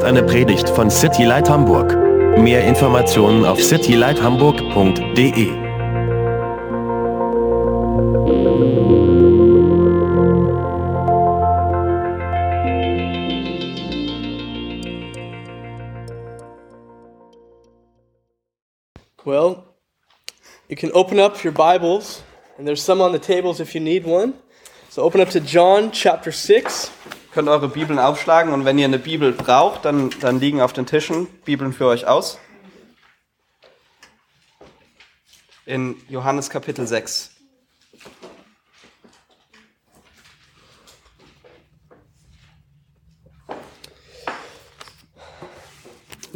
ist eine Predigt von City Light Hamburg. Mehr Informationen auf citylighthamburg.de. Well, you can open up your Bibles, and there's some on the tables if you need one. So open up to John chapter 6. könnt eure Bibeln aufschlagen und wenn ihr eine Bibel braucht, dann, dann liegen auf den Tischen Bibeln für euch aus. In Johannes Kapitel 6.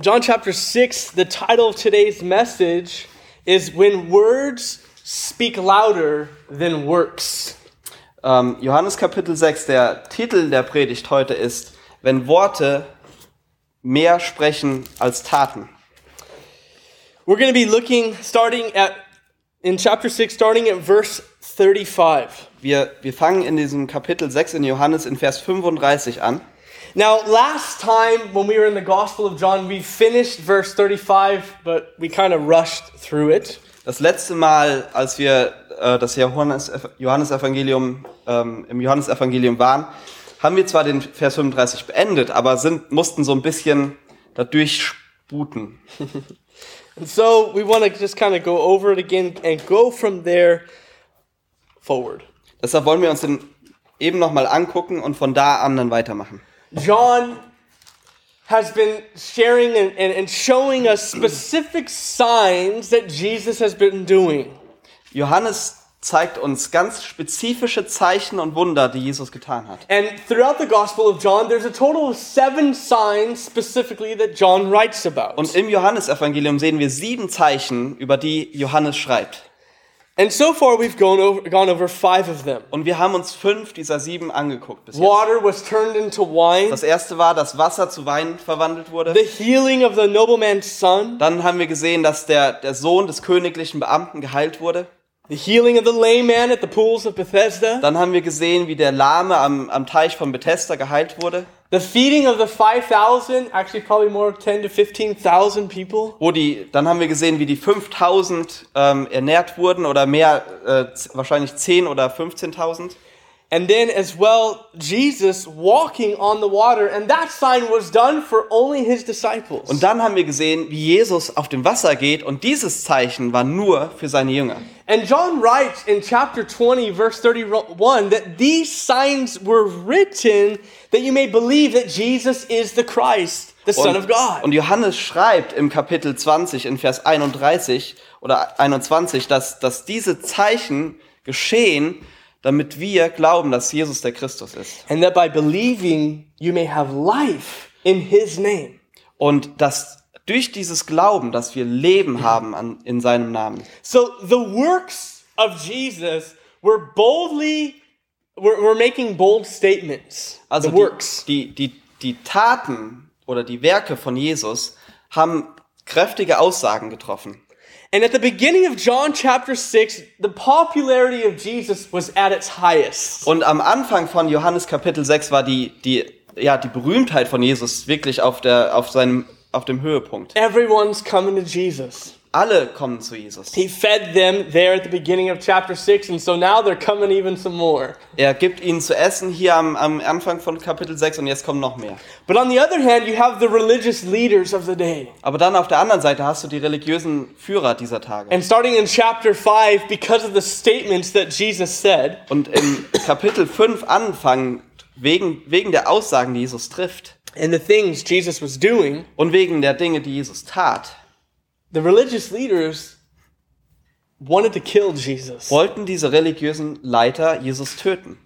John chapter 6, the title of today's message is When Words Speak Louder Than Works. Ähm, Johannes Kapitel 6, der Titel der Predigt heute ist, wenn Worte mehr sprechen als Taten. We're going to be looking, starting at, in chapter 6, starting at verse 35. Wir, wir fangen in diesem Kapitel 6 in Johannes in Vers 35 an. Now, last time when we were in the Gospel of John, we finished verse 35, but we kind of rushed through it. Das letzte Mal, als wir äh, das Johannes, Johannesevangelium ähm, im Johannesevangelium waren, haben wir zwar den Vers 35 beendet, aber sind, mussten so ein bisschen da durchsputen. And so we want to just kind of go over it again and go from there forward. Deshalb wollen wir uns den eben nochmal angucken und von da an dann weitermachen. John has been sharing and, and, and showing us specific signs that Jesus has been doing. Johannes zeigt uns ganz spezifische Zeichen und Wunder, die Jesus getan hat. And throughout the Gospel of John, there's a total of seven signs specifically that John writes about. Und im Johannesevangelium sehen wir sieben Zeichen, über die Johannes schreibt. And so far, we've gone over, gone over five of them. Und wir haben uns fünf dieser sieben angeguckt bis jetzt. Water was turned into wine, Das erste war, dass Wasser zu Wein verwandelt wurde. the healing of the nobleman's son, Dann haben wir gesehen, dass der, der Sohn des königlichen Beamten geheilt wurde. The healing of the lame man at the pools of Bethesda, Dann haben wir gesehen, wie der Lahme am, am Teich von Bethesda geheilt wurde. the feeding of the 5,000, actually probably more 10 to 15,000 people. Wo die, dann haben wir gesehen, wie die 5000 ähm, ernährt wurden oder mehr, äh, wahrscheinlich 10 oder 15.000. And then as well, Jesus walking on the water, and that sign was done for only his disciples. Und dann haben wir gesehen, wie Jesus auf dem Wasser geht und dieses Zeichen war nur für seine Jünger. And John writes in chapter 20, verse 31, that these signs were written that you may believe that Jesus is the Christ, the Son of God. und Johannes schreibt im Kapitel 20 in Vers 31 oder 21, dass, dass diese Zeichen geschehen, damit wir glauben, dass Jesus der Christus ist. and that by believing you may have life in his name. Und dass durch dieses Glauben, dass wir Leben haben an, in seinem Namen. So the works of Jesus were boldly, were, were making bold statements. Also the works. Die, die, die, die Taten oder die Werke von Jesus haben kräftige Aussagen getroffen. And at the beginning of John chapter 6, the popularity of Jesus was at its highest. Und am Anfang von Johannes Kapitel 6 war die, die, ja, die Berühmtheit von Jesus wirklich auf, der, auf, seinem, auf dem Höhepunkt. Everyone's coming to Jesus. Alle kommen zu Jesus. He fed them there at the beginning of chapter 6, and so now they're coming even some more. Er gibt ihnen zu essen hier am, am Anfang von Kapitel 6 und jetzt kommen noch mehr. But on the other hand, you have the religious leaders of the day. Aber dann auf der anderen Seite hast du die religiösen Führer dieser Tage. And starting in chapter 5, because of the statements that Jesus said, Und im Kapitel 5 anfangen, wegen, wegen der Aussagen, die Jesus trifft and the things Jesus was doing, und wegen der Dinge, die Jesus tat, the religious leaders wanted to kill Jesus. wollten diese religiösen Leiter Jesus töten.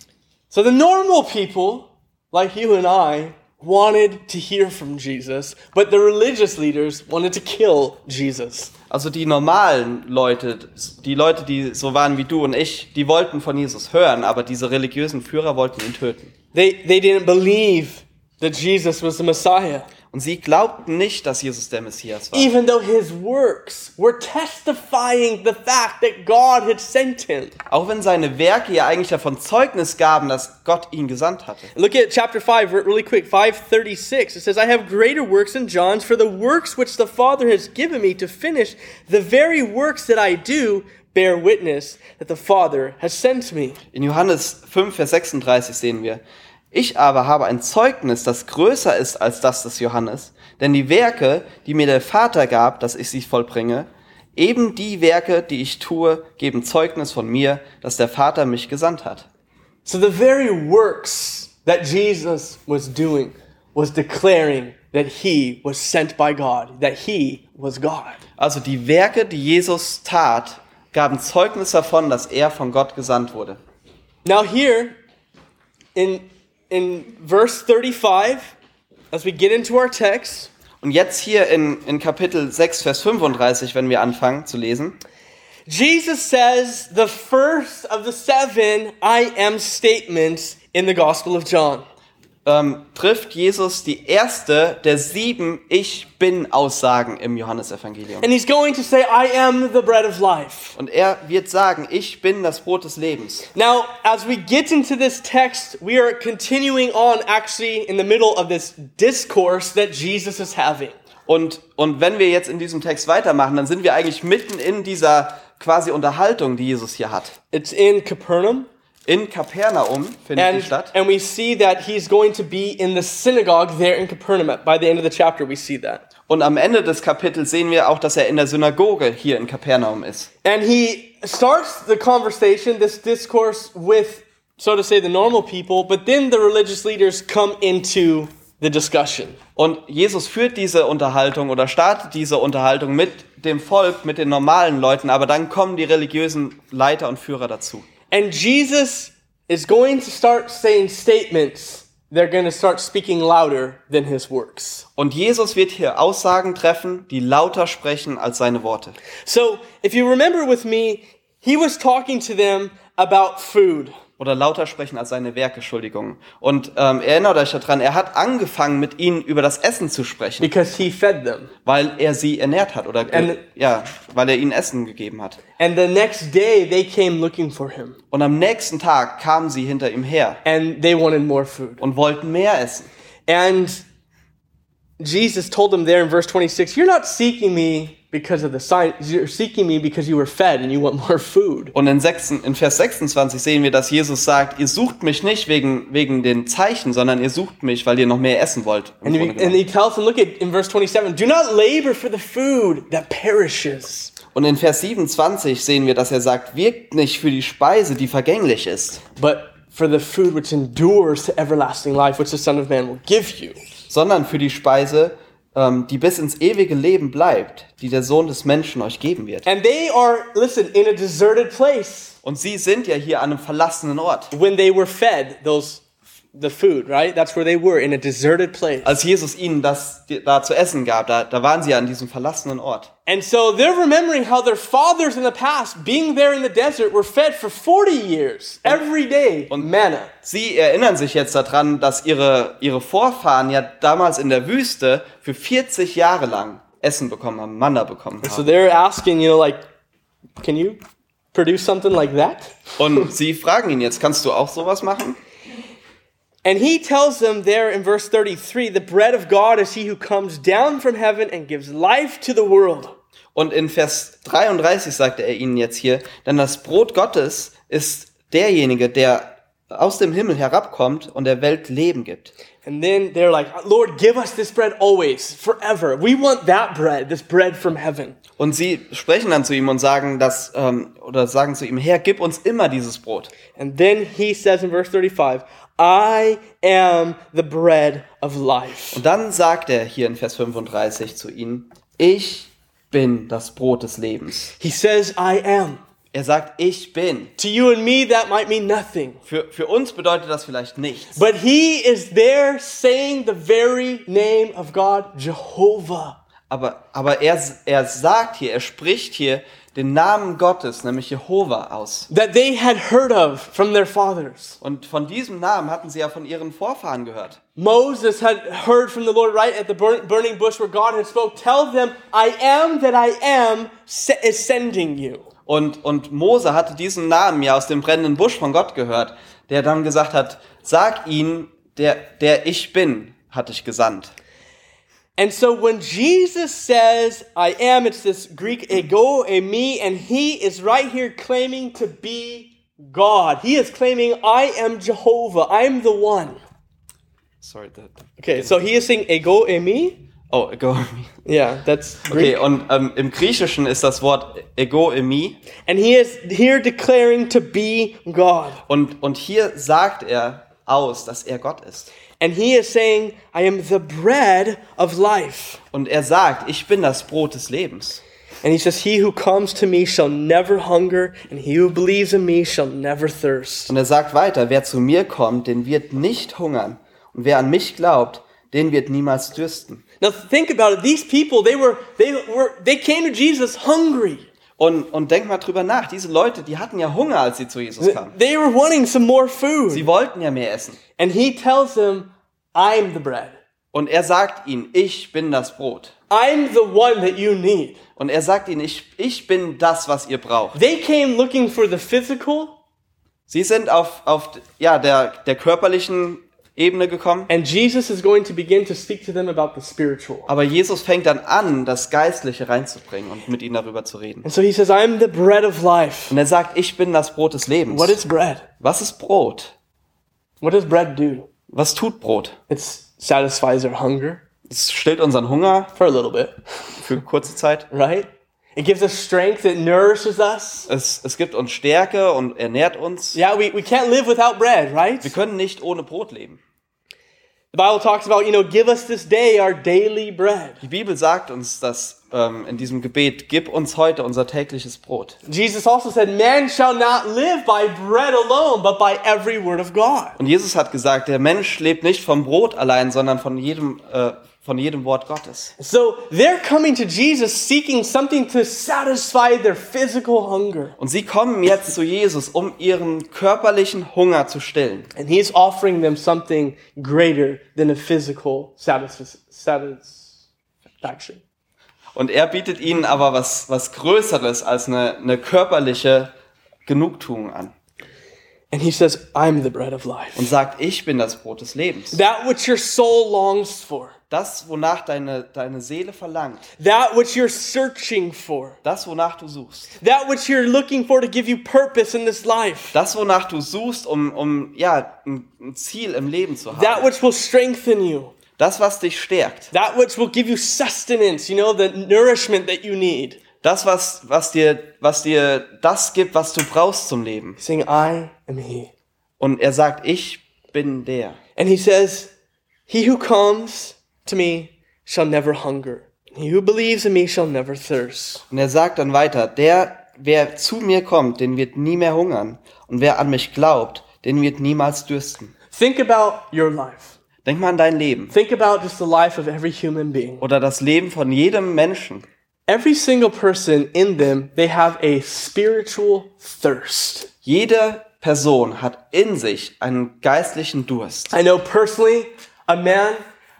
So the normal people, like you and I, wanted to hear from Jesus, but the religious leaders wanted to kill Jesus. Also die normalen Leute, die Leute, die so waren wie du und ich, die wollten von Jesus hören, aber diese religiösen Führer wollten ihn töten. They, they didn't believe that Jesus was the Messiah. Und sie glaubten nicht, dass Jesus der Messias war. even though his works were testifying the fact that God had sent him. Auch wenn seine Werke ja eigentlich davon Zeugnis gaben, dass Gott ihn gesandt hatte. Look at chapter 5 re- really quick, 536. It says, I have greater works than John's, for the works which the Father has given me to finish, the very works that I do bear witness that the Father has sent me. In Johannes 5, Vers 36 sehen wir, ich aber habe ein Zeugnis, das größer ist als das des Johannes, denn die Werke, die mir der Vater gab, dass ich sie vollbringe, eben die Werke, die ich tue, geben Zeugnis von mir, dass der Vater mich gesandt hat. So the very works that Jesus was doing was declaring that he was sent by God, that he was God. Also die Werke, die Jesus tat, gaben Zeugnis davon, dass er von Gott gesandt wurde. Now here in in verse 35 as we get into our text, Und jetzt hier in, in Kapitel 6, Vers 35, wenn wir anfangen zu lesen, Jesus says the first of the seven I am statements in the Gospel of John. Ähm, trifft Jesus die erste der sieben Ich bin Aussagen im Johannesevangelium. And he's going to say, I am the bread of life. Und er wird sagen, ich bin das Brot des Lebens. Now, as we get into this text, we are continuing on actually in the middle of this discourse that Jesus is having. Und, und wenn wir jetzt in diesem Text weitermachen, dann sind wir eigentlich mitten in dieser quasi Unterhaltung, die Jesus hier hat. It's in Capernaum. In Kapernaum findet die And, statt. and we see that he's going to be in the synagogue there in Capernaum. By the end of the chapter, we see that. Und am Ende des Kapitels sehen wir auch, dass er in der Synagoge hier in Kapernaum ist. And he starts the conversation, this discourse, with, so to say, the normal people, but then the religious leaders come into the discussion. Und Jesus führt diese Unterhaltung oder startet diese Unterhaltung mit dem Volk, mit den normalen Leuten, aber dann kommen die religiösen Leiter und Führer dazu. And Jesus is going to start saying statements. They're going to start speaking louder than his works. Und Jesus wird hier Aussagen treffen, die lauter sprechen als seine Worte. So, if you remember with me, he was talking to them about food. Oder lauter sprechen als seine Werke, Entschuldigung. Und ähm, erinnert euch daran, er hat angefangen, mit ihnen über das Essen zu sprechen, because he fed them. weil er sie ernährt hat oder And- ja, weil er ihnen Essen gegeben hat. And the next day they came looking for him Und am nächsten Tag kamen sie hinter ihm her and they wanted more food. und wollten mehr essen. And Jesus told them there in verse 26, You're not seeking me because of the sign, you're seeking me because you were fed and you want more food. Und in, 6, in Vers 26 sehen wir, dass Jesus sagt, ihr sucht mich nicht wegen, wegen den Zeichen, sondern ihr sucht mich, weil ihr noch mehr essen wollt. And he, and he tells them, look at in verse 27, do not labor for the food that perishes, Und in Vers 27 sehen wir, dass er sagt, wirkt nicht für die Speise, die vergänglich ist, but for the food which endures to everlasting life, which the Son of Man will give you. sondern für die Speise, ähm, die bis ins ewige Leben bleibt, die der Sohn des Menschen euch geben wird. And they are, listen, in a deserted place Und sie sind ja hier an einem verlassenen Ort. when they were fed those the food, right? That's where they were in a deserted place. Als Jesus ihnen das da zu essen gab, da, da waren sie an diesem verlassenen Ort. And so they're remembering how their fathers in the past, being there in the desert, were fed for 40 years, every day, on manna. Sie erinnern sich jetzt daran, dass ihre, ihre Vorfahren ja damals in der Wüste für 40 Jahre lang Essen bekommen haben, Manna bekommen So haben. they're asking, you know, like, can you produce something like that? Und sie fragen ihn jetzt, kannst du auch sowas machen? And he tells them there in verse 33 the bread of God is he who comes down from heaven and gives life to the world. Und in Vers 33 sagte er ihnen jetzt hier, denn das Brot Gottes ist derjenige, der aus dem Himmel herabkommt und der Welt Leben gibt. And then they're like, Lord, give us this bread always, forever. We want that bread, this bread from heaven. Und sie sprechen dann zu ihm und sagen das, ähm, oder sagen zu ihm, Herr, gib uns immer dieses Brot. And then he says in verse 35, I am the bread of life. Und dann sagt er hier in Vers 35 zu ihnen, ich bin das Brot des Lebens. He says, I am. Er sagt, ich bin. To you and me, that might mean nothing. Für, für uns bedeutet das vielleicht nichts. But he is there saying the very name of God, Jehovah. Aber, aber er, er sagt hier, er spricht hier den Namen Gottes, nämlich Jehova, aus. That they had heard of from their fathers. Und von diesem Namen hatten sie ja von ihren Vorfahren gehört. Moses had heard from the Lord right at the burn- burning bush where God had spoke, tell them, I am that I am is sending you. Und, und Mose hatte diesen Namen ja aus dem brennenden Busch von Gott gehört, der dann gesagt hat, sag ihnen, der, der ich bin, hat dich gesandt. And so when Jesus says, I am, it's this Greek ego, e me, and he is right here claiming to be God. He is claiming, I am Jehovah, I'm the one. Sorry. the- Okay, so he is saying ego, e me? Oh, ego. Yeah, that's Okay, Greek. und ähm, im Griechischen ist das Wort ego emi. And he is here declaring to be God. Und, und hier sagt er aus, dass er Gott ist. And he is saying, I am the bread of life. Und er sagt, ich bin das Brot des Lebens. And he says, He who comes to me shall never hunger, and he who believes in me shall never thirst. Und er sagt weiter, wer zu mir kommt, den wird nicht hungern. Und wer an mich glaubt, den wird niemals dürsten. Now think about it. These people, they were, they were, they came to Jesus hungry. Und, und denk mal drüber nach, diese Leute, die hatten ja Hunger, als sie zu Jesus kamen. They were wanting some more food. Sie wollten ja mehr essen. And he tells them, I'm the bread. Und er sagt ihnen, ich bin das Brot. I'm the one that you need. Und er sagt ihnen, ich, ich bin das, was ihr braucht. They came looking for the physical, Sie sind auf, auf ja, der, der körperlichen Ebene gekommen. and Jesus is going to begin to speak to them about the spiritual. Aber Jesus fängt dann an, das Geistliche reinzubringen und mit ihnen darüber zu reden. And so he says, I'm the bread of life. Und er sagt, ich bin das Brot des Lebens. What is bread? Was ist Brot? What does bread do? Was tut Brot? It satisfies our hunger Es stillt unseren Hunger for a little bit, für kurze Zeit. right? It gives us strength, it nourishes us. Es, es gibt uns Stärke und ernährt uns. Yeah, we, we can't live without bread, right? Wir können nicht ohne Brot leben. The Bible talks about, you know, give us this day our daily bread. Die Bibel sagt uns das ähm, in diesem Gebet, gib uns heute unser tägliches Brot. Jesus also said, Man shall not live by bread alone, but by every word of God. Und Jesus hat gesagt, der Mensch lebt nicht vom Brot allein, sondern von jedem, äh, von jedem Wort Gottes. So they're coming to Jesus seeking something to satisfy their physical hunger. Und sie kommen jetzt zu Jesus, um ihren körperlichen Hunger zu stillen. And he's offering them something greater than a physical satis- satisfaction. Und er bietet ihnen aber was, was Größeres als eine, eine körperliche Genugtuung an. And he says, I'm the bread of life. Und sagt, ich bin das Brot des Lebens. That which your soul longs for, Das, wonach deine, deine Seele verlangt. that which you're searching for, Das, wonach du suchst. that which you're looking for to give you purpose in this life, Das, wonach du suchst, um, um ja, ein, Ziel im Leben zu that haben. which will strengthen you, Das, was dich stärkt. that which will give you sustenance, you know, the nourishment that you need. Das, was, was, dir, was dir das gibt, was du brauchst zum Leben. Saying, I am He. Und er sagt, ich bin der. And He says, He who comes to me shall never hunger. He who believes in me shall never thirst. Und er sagt dann weiter, der, wer zu mir kommt, den wird nie mehr hungern. Und wer an mich glaubt, den wird niemals dürsten. Think about your life. Denk mal an dein Leben. Think about just the life of every human being. Oder das Leben von jedem Menschen. Every single person in them, they have a spiritual thirst. Jede Person hat in sich einen geistlichen Durst. I know personally a man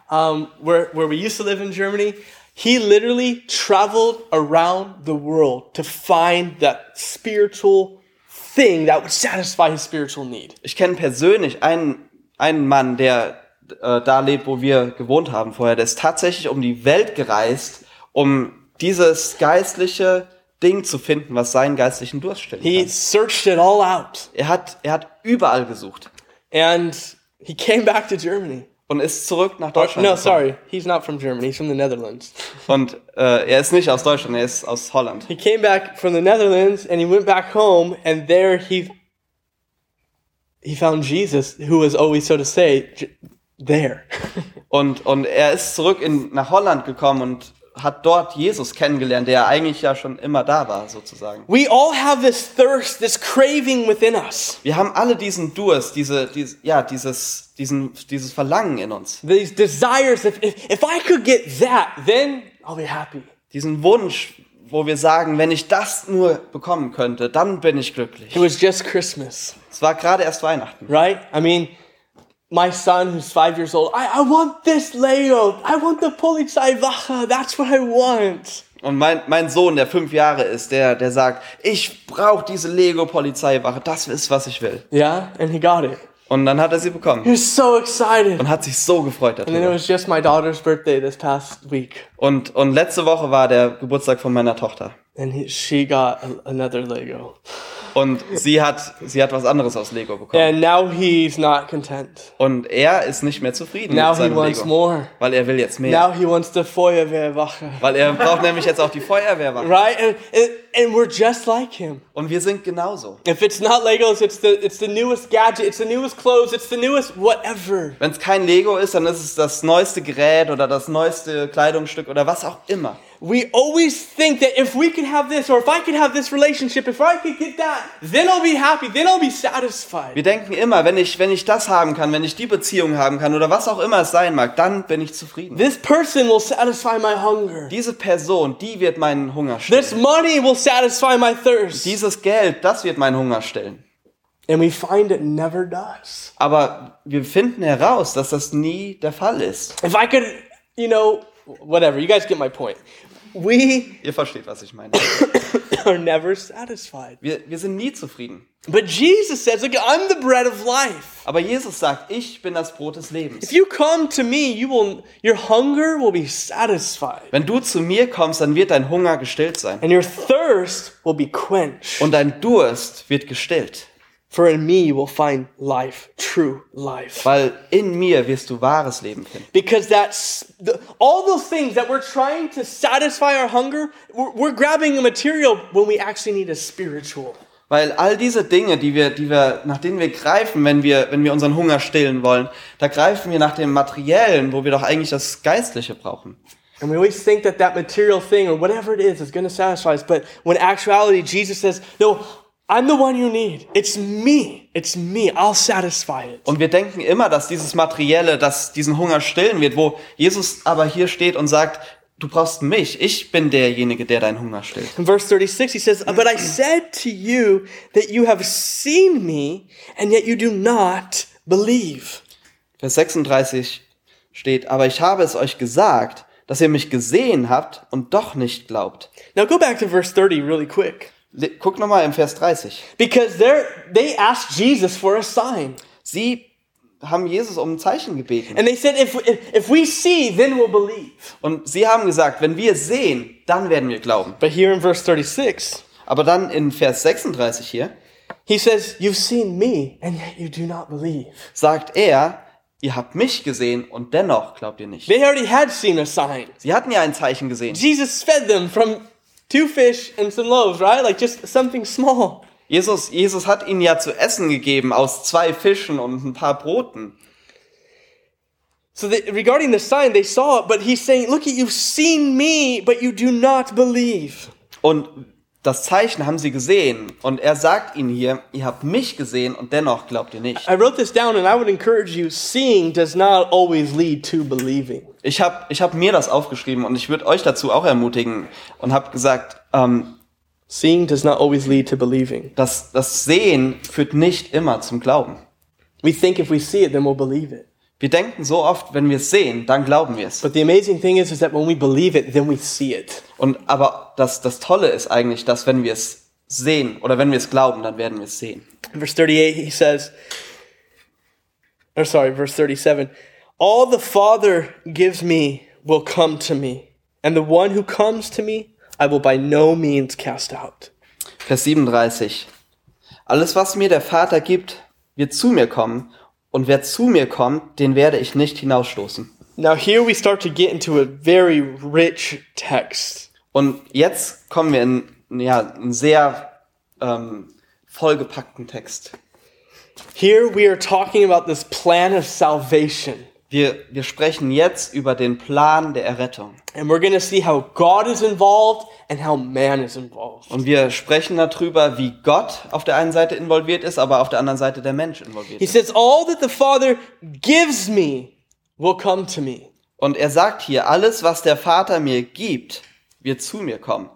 um, where, where we used to live in Germany, he literally traveled around the world to find that spiritual thing that would satisfy his spiritual need. Ich kenne persönlich einen, einen Mann, der äh, da lebt, wo wir gewohnt haben vorher. Der ist tatsächlich um die Welt gereist, um dieses geistliche Ding zu finden, was seinen geistlichen Durst stillen He searched it all out Er hat, er hat überall gesucht and he came back to Germany. Und ist zurück nach Deutschland no, gekommen. sorry, he's not from Germany, he's from the Netherlands. Und äh, er ist nicht aus Deutschland, er ist aus Holland. He came back from the Netherlands and he went back home and there he he found Jesus who was always so to say there. Und, und er ist zurück in, nach Holland gekommen und hat dort Jesus kennengelernt, der eigentlich ja schon immer da war, sozusagen. we all have this thirst, this craving within us. Wir haben alle diesen Durst, diese, diese, ja, dieses, diesen, dieses Verlangen in uns. These desires if, if if I could get that, then I'll be happy. Diesen Wunsch, wo wir sagen, wenn ich das nur bekommen könnte, dann bin ich glücklich. It was just Christmas, Es war gerade erst Weihnachten. right? I mean, my son who's five years old, I, I want this Lego. I want the Polizeiwache. That's what I want. Und mein, mein Sohn, der fünf Jahre ist, der, der sagt, ich brauche diese Lego-Polizeiwache, das ist, was ich will. Yeah, and he got it. Und dann hat er sie He bekommen was so excited. und hat sich so gefreut And then it darüber. was just my daughter's birthday this past week. Und, und letzte Woche war der Geburtstag von meiner Tochter. And he, she got another Lego. Und sie hat, sie hat was anderes aus Lego bekommen. And now he's not content. Und er ist nicht mehr zufrieden Now mit he seinem wants Lego. more. Weil er will jetzt mehr. Now he wants the Feuerwehrwache. Weil er braucht nämlich jetzt auch die Feuerwehrwache. Right? And, and, and we're just like him. Und wir sind genauso. If it's not Legos, it's the, it's the newest gadget, it's the newest clothes, it's the newest whatever. Wenn es kein Lego ist, dann ist es das neueste Gerät oder das neueste Kleidungsstück oder was auch immer. We always think that if we could have this, or if I could have this relationship, if I could get that, then I'll be happy, then I'll be satisfied. Wir denken immer, wenn ich, wenn ich das haben kann, wenn ich die Beziehung haben kann oder was auch immer es sein mag, dann bin ich zufrieden. This person will satisfy my hunger. Diese Person, die wird meinen Hunger stillen. This money will satisfy my thirst. Dieses Geld, das wird meinen Hunger stillen. And we find it never does. Aber wir finden heraus, dass das nie der Fall ist. If I could, you know, whatever, you guys get my point. We Ihr versteht, was ich meine. are never satisfied. Wir, wir sind nie zufrieden. But Jesus says, Look, I'm the bread of life. Aber Jesus sagt, ich bin das Brot des Lebens. If you come to me, you will your hunger will be satisfied. Wenn du zu mir kommst, dann wird dein Hunger gestillt sein. And your thirst will be quenched. Und dein Durst wird gestillt. For in me you will find life, true life. Weil in mir wirst du wahres Leben finden. Because that's the, all those things that we're trying to satisfy our hunger, we're, we're grabbing a material when we actually need a spiritual. Weil all diese Dinge, die wir, die wir, nach denen wir greifen, wenn wir, wenn wir unseren Hunger stillen wollen, da greifen wir nach dem Materiellen, wo wir doch eigentlich das Geistliche brauchen. And we always think that that material thing or whatever it is is going to satisfy us. But when actuality, Jesus says, No, I'm the one you need. It's me. It's me. I'll satisfy it. Und wir denken immer, dass dieses Materielle, das diesen Hunger stillen wird, wo Jesus aber hier steht und sagt, du brauchst mich, ich bin derjenige, der deinen Hunger stillt. In verse 36, he says, But I said to you that you have seen me, and yet you do not believe. Vers 36 steht, aber ich habe es euch gesagt, dass ihr mich gesehen habt und doch nicht glaubt. Now go back to verse 30 really quick. Le- Guck nochmal im Vers 30. Because they're, they asked Jesus for a sign. Sie haben Jesus um ein Zeichen gebeten. And they said, if, if, if we see, then we'll believe. Und sie haben gesagt, wenn wir sehen, dann werden wir glauben. But here in verse 36, Aber dann in Vers 36 hier he says, You've seen me, and yet you do not believe. sagt er, ihr habt mich gesehen und dennoch glaubt ihr nicht. They already had seen a sign. Sie hatten ja ein Zeichen gesehen. Jesus fed them from two fish and some loaves, right? Like just something small. Jesus, Jesus hat ihnen ja zu essen gegeben aus zwei Fischen und ein paar Broten. So they, regarding the sign, they saw it, but he's saying, Look, you've seen me, but you do not believe. Und das Zeichen haben sie gesehen. Und er sagt ihnen hier, ihr habt mich gesehen und dennoch glaubt ihr nicht. I wrote this down and I would encourage you seeing does not always lead to believing. Ich habe ich hab mir das aufgeschrieben und ich würde euch dazu auch ermutigen und habe gesagt, ähm, Seeing does not always lead to believing. das, das Sehen führt nicht immer zum Glauben. We think if we see it, then we'll believe it. Wir denken so oft, wenn wir es sehen, dann glauben wir es. But the amazing thing is, is that when we believe it, then we see it. Und aber das, das Tolle ist eigentlich, dass wenn wir es sehen oder wenn wir es glauben, dann werden wir es sehen. In verse 38, he says, or sorry, verse 37, all the Father gives me will come to me, and the one who comes to me, I will by no means cast out. Vers 37. Alles, was mir der Vater gibt, wird zu mir kommen, und wer zu mir kommt, den werde ich nicht hinausstoßen. Now, here we start to get into a very rich text. Und jetzt kommen wir in ja, einen sehr ähm, vollgepackten Text. Here we are talking about this plan of salvation. Wir, wir sprechen jetzt über den Plan der Errettung. And we're going to see how God is involved and how man is involved. Und wir sprechen darüber, wie Gott auf der einen Seite involviert ist, aber auf der anderen Seite der Mensch involviert He ist. says, All that the Father gives me will come to me. Und er sagt hier, alles, was der Vater mir gibt, wird zu mir kommen.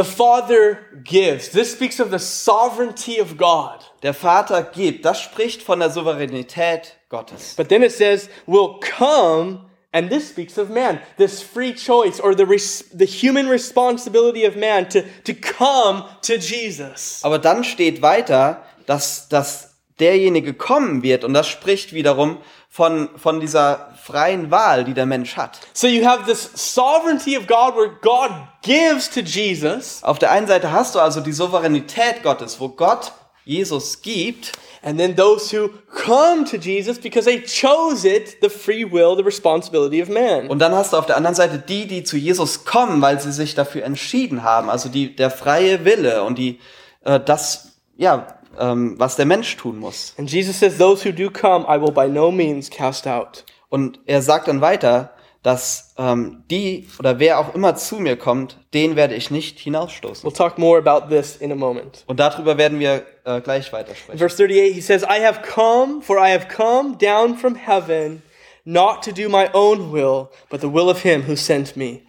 The The Father gives. This speaks of the sovereignty of God. Der Vater gibt. Das spricht von der Souveränität Gottes. But then it says, will come, and this speaks of man, this free choice or the, res- the human responsibility of man to, to come to Jesus. Aber dann steht weiter, dass, dass derjenige kommen wird und das spricht wiederum von, von dieser freien Wahl, die der Mensch hat. So you have this sovereignty of God where God gives to Jesus, Auf der einen Seite hast du also die Souveränität Gottes, wo Gott Jesus gibt and then those who come to Jesus because they chose it, the free will, the responsibility of man. und dann hast du auf der anderen Seite die, die zu Jesus kommen, weil sie sich dafür entschieden haben, also die, der freie Wille und die, äh, das, ja, ähm, was der Mensch tun muss. And Jesus says, Those who do come, I will by no means cast out. Und er sagt dann weiter, dass ähm, die oder wer auch immer zu mir kommt, den werde ich nicht hinausstoßen. We'll talk more about this in a moment. Und darüber werden wir äh, gleich In weitersprechen. verse 38, he says, I have come, for I have come down from heaven, not to do my own will, but the will of him who sent me.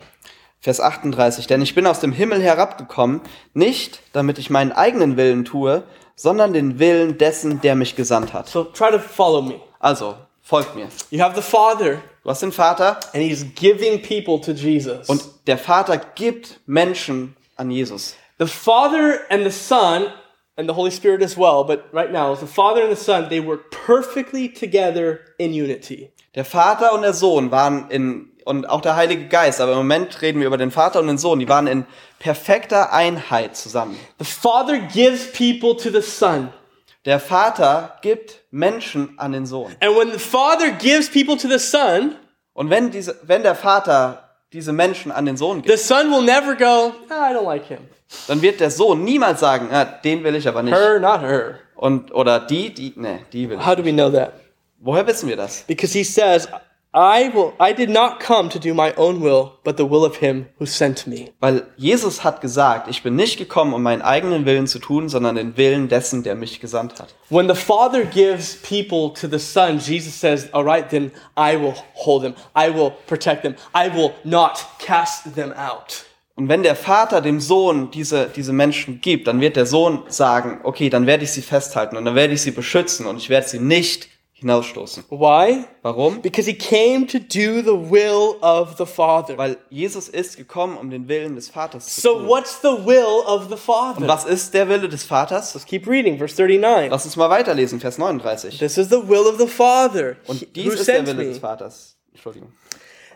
Vers 38, denn ich bin aus dem Himmel herabgekommen, nicht damit ich meinen eigenen Willen tue, sondern den Willen dessen, der mich gesandt hat. So try to follow me. Also, folgt mir. You have the Father, Du hast den Vater and he's giving people to Jesus. und der Vater gibt Menschen an Jesus. the Father and the Son, and the Holy Spirit as well, but right now, the Father and the Son, they work perfectly together in unity. Der Vater und der Sohn waren in, und auch der Heilige Geist, aber im Moment reden wir über den Vater und den Sohn, die waren in perfekter Einheit zusammen. The Father gives people to the Son. Der Vater gibt Menschen an den Sohn. And when the Father gives people to the Son, Und wenn, diese, wenn der Vater diese Menschen an den Sohn the gibt, Son will never go, "Ah, I don't like him. dann wird der Sohn niemals sagen, ah, den will ich aber nicht. Her, not her. Und, oder die, die, ne, die will ich. How do we know that? Woher wissen wir das? Because he says, I will I did not come to do my own will, but the will of him who sent me. Weil Jesus hat gesagt, ich bin nicht gekommen, um meinen eigenen Willen zu tun, sondern den Willen dessen, der mich gesandt hat. When the Father gives people to the Son, Jesus says, All right, then I will hold them. I will protect them. I will not cast them out. Und wenn der Vater dem Sohn diese, diese Menschen gibt, dann wird der Sohn sagen, okay, dann werde ich sie festhalten und dann werde ich sie beschützen und ich werde sie nicht hinausstoßen. Why? Warum? Because he came to do the will of the Father. Weil Jesus ist gekommen, um den Willen des Vaters zu So tun. what's the will of the Und Father? was ist der Wille des Vaters? Let's keep reading, verse 39. Lass uns mal weiterlesen, Vers 39. This is the will of the Father Und dies ist der Wille me. des Vaters. Entschuldigung.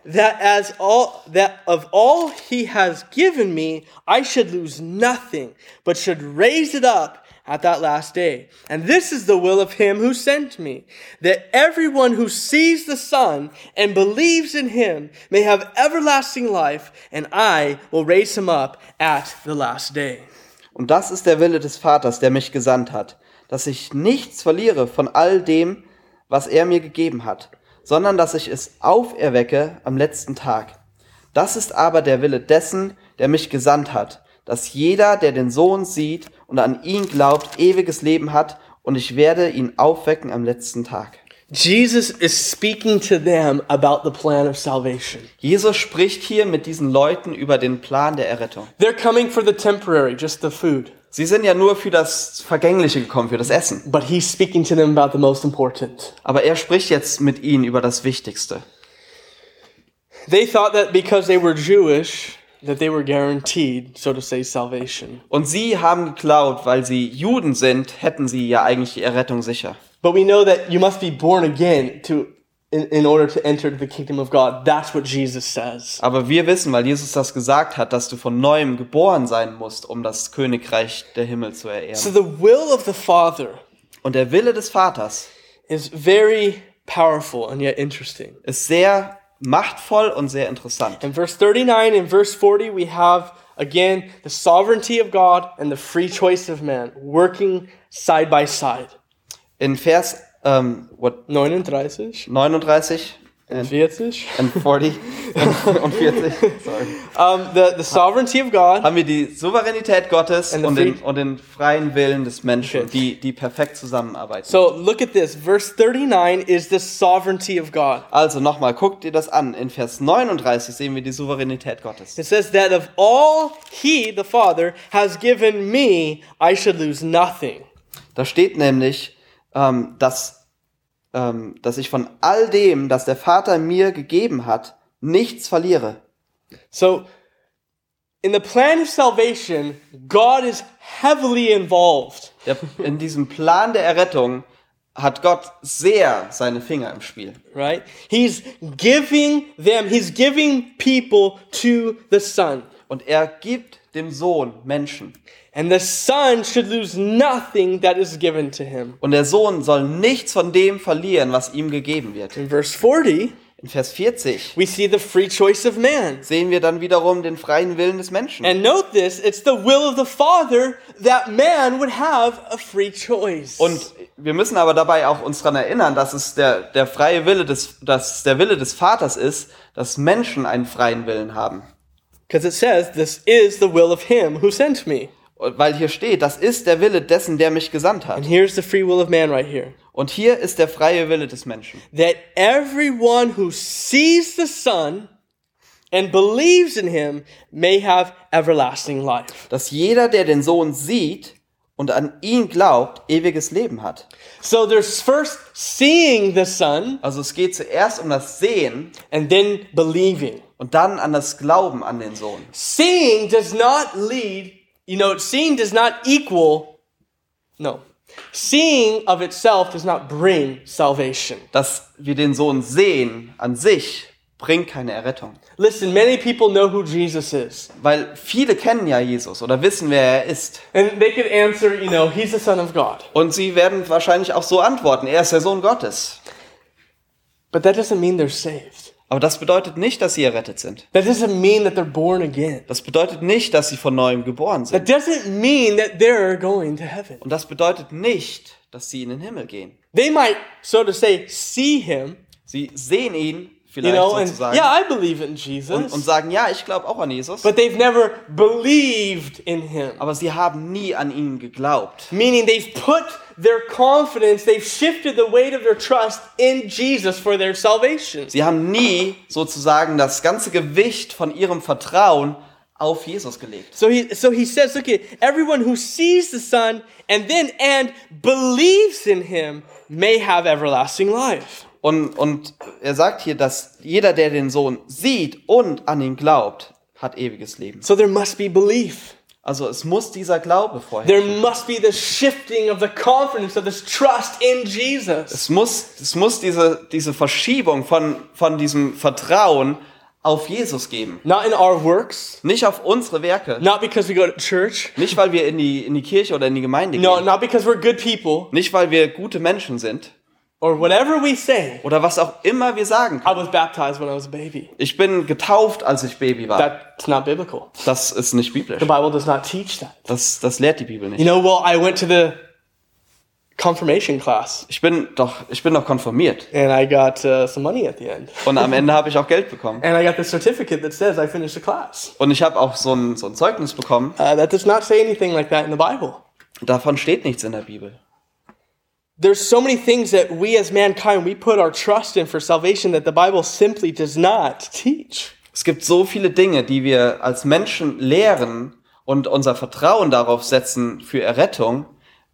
that as all that of all he has given me i should lose nothing but should raise it up at that last day and this is the will of him who sent me that everyone who sees the son and believes in him may have everlasting life and i will raise him up at the last day Und das ist der Wille des Vaters, der mich gesandt hat, dass ich nichts verliere von all dem, was er mir gegeben hat, sondern dass ich es auferwecke am letzten Tag. Das ist aber der Wille dessen, der mich gesandt hat, dass jeder, der den Sohn sieht und an ihn glaubt, ewiges Leben hat, und ich werde ihn aufwecken am letzten Tag. jesus is speaking to them about the plan of salvation Jesus spricht hier mit diesen Leuten über den Plan der Errettung. they're coming for the temporary just the food Sie sind ja nur für das Vergängliche gekommen, für das Essen. but he's speaking to them about the most important Aber er spricht jetzt mit ihnen über das Wichtigste. They thought that because they were Jewish, that they were guaranteed, so to say, salvation. Und sie haben geglaubt, weil sie Juden sind, hätten sie ja eigentlich die Errettung sicher. But we know that you must be born again to in, in order to enter the kingdom of God. That's what Jesus says. Aber wir wissen, weil Jesus das gesagt hat, dass du von neuem geboren sein musst, um das Königreich der Himmel zu So erehren. the will of the Father Und der Wille des Vaters is very powerful and yet interesting. ist sehr machtvoll und sehr interessant. In verse 39 and verse 40, we have again the sovereignty of God and the free choice of man working side by side. In Vers ähm, what, 39. 39 and, 40. and 40 und, und 40, sorry. Um, the, the sovereignty of God haben wir die Souveränität Gottes And und den, und den freien Willen des Menschen, Okay. die, die perfekt zusammenarbeiten. So look at this. Verse 39 is the sovereignty of God. Also nochmal, guckt ihr das an. In Vers 39 sehen wir die Souveränität Gottes. It says that of all he, the Father, has given me, I should lose nothing. Da steht nämlich, ähm, dass, ähm, dass ich von all dem, das der Vater mir gegeben hat, nichts verliere. So, in the plan of salvation, God is heavily involved. In diesem Plan der Errettung hat Gott sehr seine Finger im Spiel. right? He's giving them, he's giving people to the Son. Und er gibt dem Sohn Menschen. And the Son should lose nothing that is given to him. Und der Sohn soll nichts von dem verlieren, was ihm gegeben wird. In verse 40, In Vers 40 we see the free choice of man. sehen wir dann wiederum den freien Willen des Menschen. And note this, it's the will of the Father that man would have a free choice. Und wir müssen aber dabei auch uns daran erinnern, dass es der, der freie Wille des, dass der Wille des Vaters ist, dass Menschen einen freien Willen haben. Because it says, this is the will of him who sent me. Weil hier steht, das ist der Wille dessen, der mich gesandt And hat. here's the free will of man right here. Und hier ist der freie Wille des Menschen. That everyone who sees the Son and believes in him may have everlasting life. Dass jeder, der den Sohn sieht und an ihn glaubt, ewiges Leben hat. So there's first seeing the Son Also es geht zuerst um das Sehen and then believing. Und dann an das Glauben an den Sohn. Seeing does not lead, you know, seeing does not equal, no. Seeing of itself does not bring salvation. Dass wir den Sohn sehen an sich bringt keine Errettung. Listen, many people know who Jesus is. Weil viele kennen ja Jesus oder wissen, wer er ist. And they could answer, you know, he's the Son of God. Und sie werden wahrscheinlich auch so antworten, er ist der Sohn Gottes. But that doesn't mean they're saved. Aber das bedeutet nicht, dass sie errettet sind. That doesn't mean that they're born again. Das bedeutet nicht, dass sie von neuem geboren That sind. doesn't mean that they're going to heaven. Und das bedeutet nicht, dass sie in den Himmel gehen. They might, so to say, see him, Sie sehen ihn you vielleicht know, and sozusagen yeah, I believe in Jesus. und, und sagen, ja, ich glaube auch an Jesus. but they've never believed in him. Aber sie haben nie an ihn geglaubt. Meaning they've put their confidence, they've shifted the weight of their trust in Jesus for their salvation. Sie haben nie sozusagen das ganze Gewicht von ihrem Vertrauen auf Jesus gelegt. So he, so he says, look at everyone who sees the Son and then and believes in him may have everlasting life. Und, und er sagt hier, dass jeder, der den Sohn sieht und an ihn glaubt, hat ewiges Leben. So there must be belief. Also es muss dieser Glaube vorher. There must be the shifting of the confidence of this trust in Jesus. Es muss, es muss diese, diese Verschiebung von, von diesem Vertrauen auf Jesus geben. Not in our works, Nicht auf unsere Werke. not because we go to church, Nicht, weil wir in die, in die Kirche oder in die Gemeinde no, gehen. not because we're good people, Nicht, weil wir gute Menschen sind. Or whatever we say. Oder was auch immer wir sagen I können. was baptized when I was a baby. Ich bin getauft, als ich Baby war. That's not biblical. Das ist nicht biblisch. The Bible does not teach that. Das, das lehrt die Bibel You nicht. know, well, I went to the confirmation class Ich bin doch, ich bin doch konformiert. and I got uh, some money at the end. Und am Ende habe ich auch Geld bekommen. And I got the certificate that says I finished the class. Und ich habe auch so ein, so ein Zeugnis bekommen. Uh, that does not say anything like that in the Bible. Davon steht nichts in der Bibel. There's so many things that we as mankind, we put our trust in for salvation that the Bible simply does not teach. Es gibt so viele Dinge, die wir als Menschen lehren und unser Vertrauen darauf setzen für Errettung,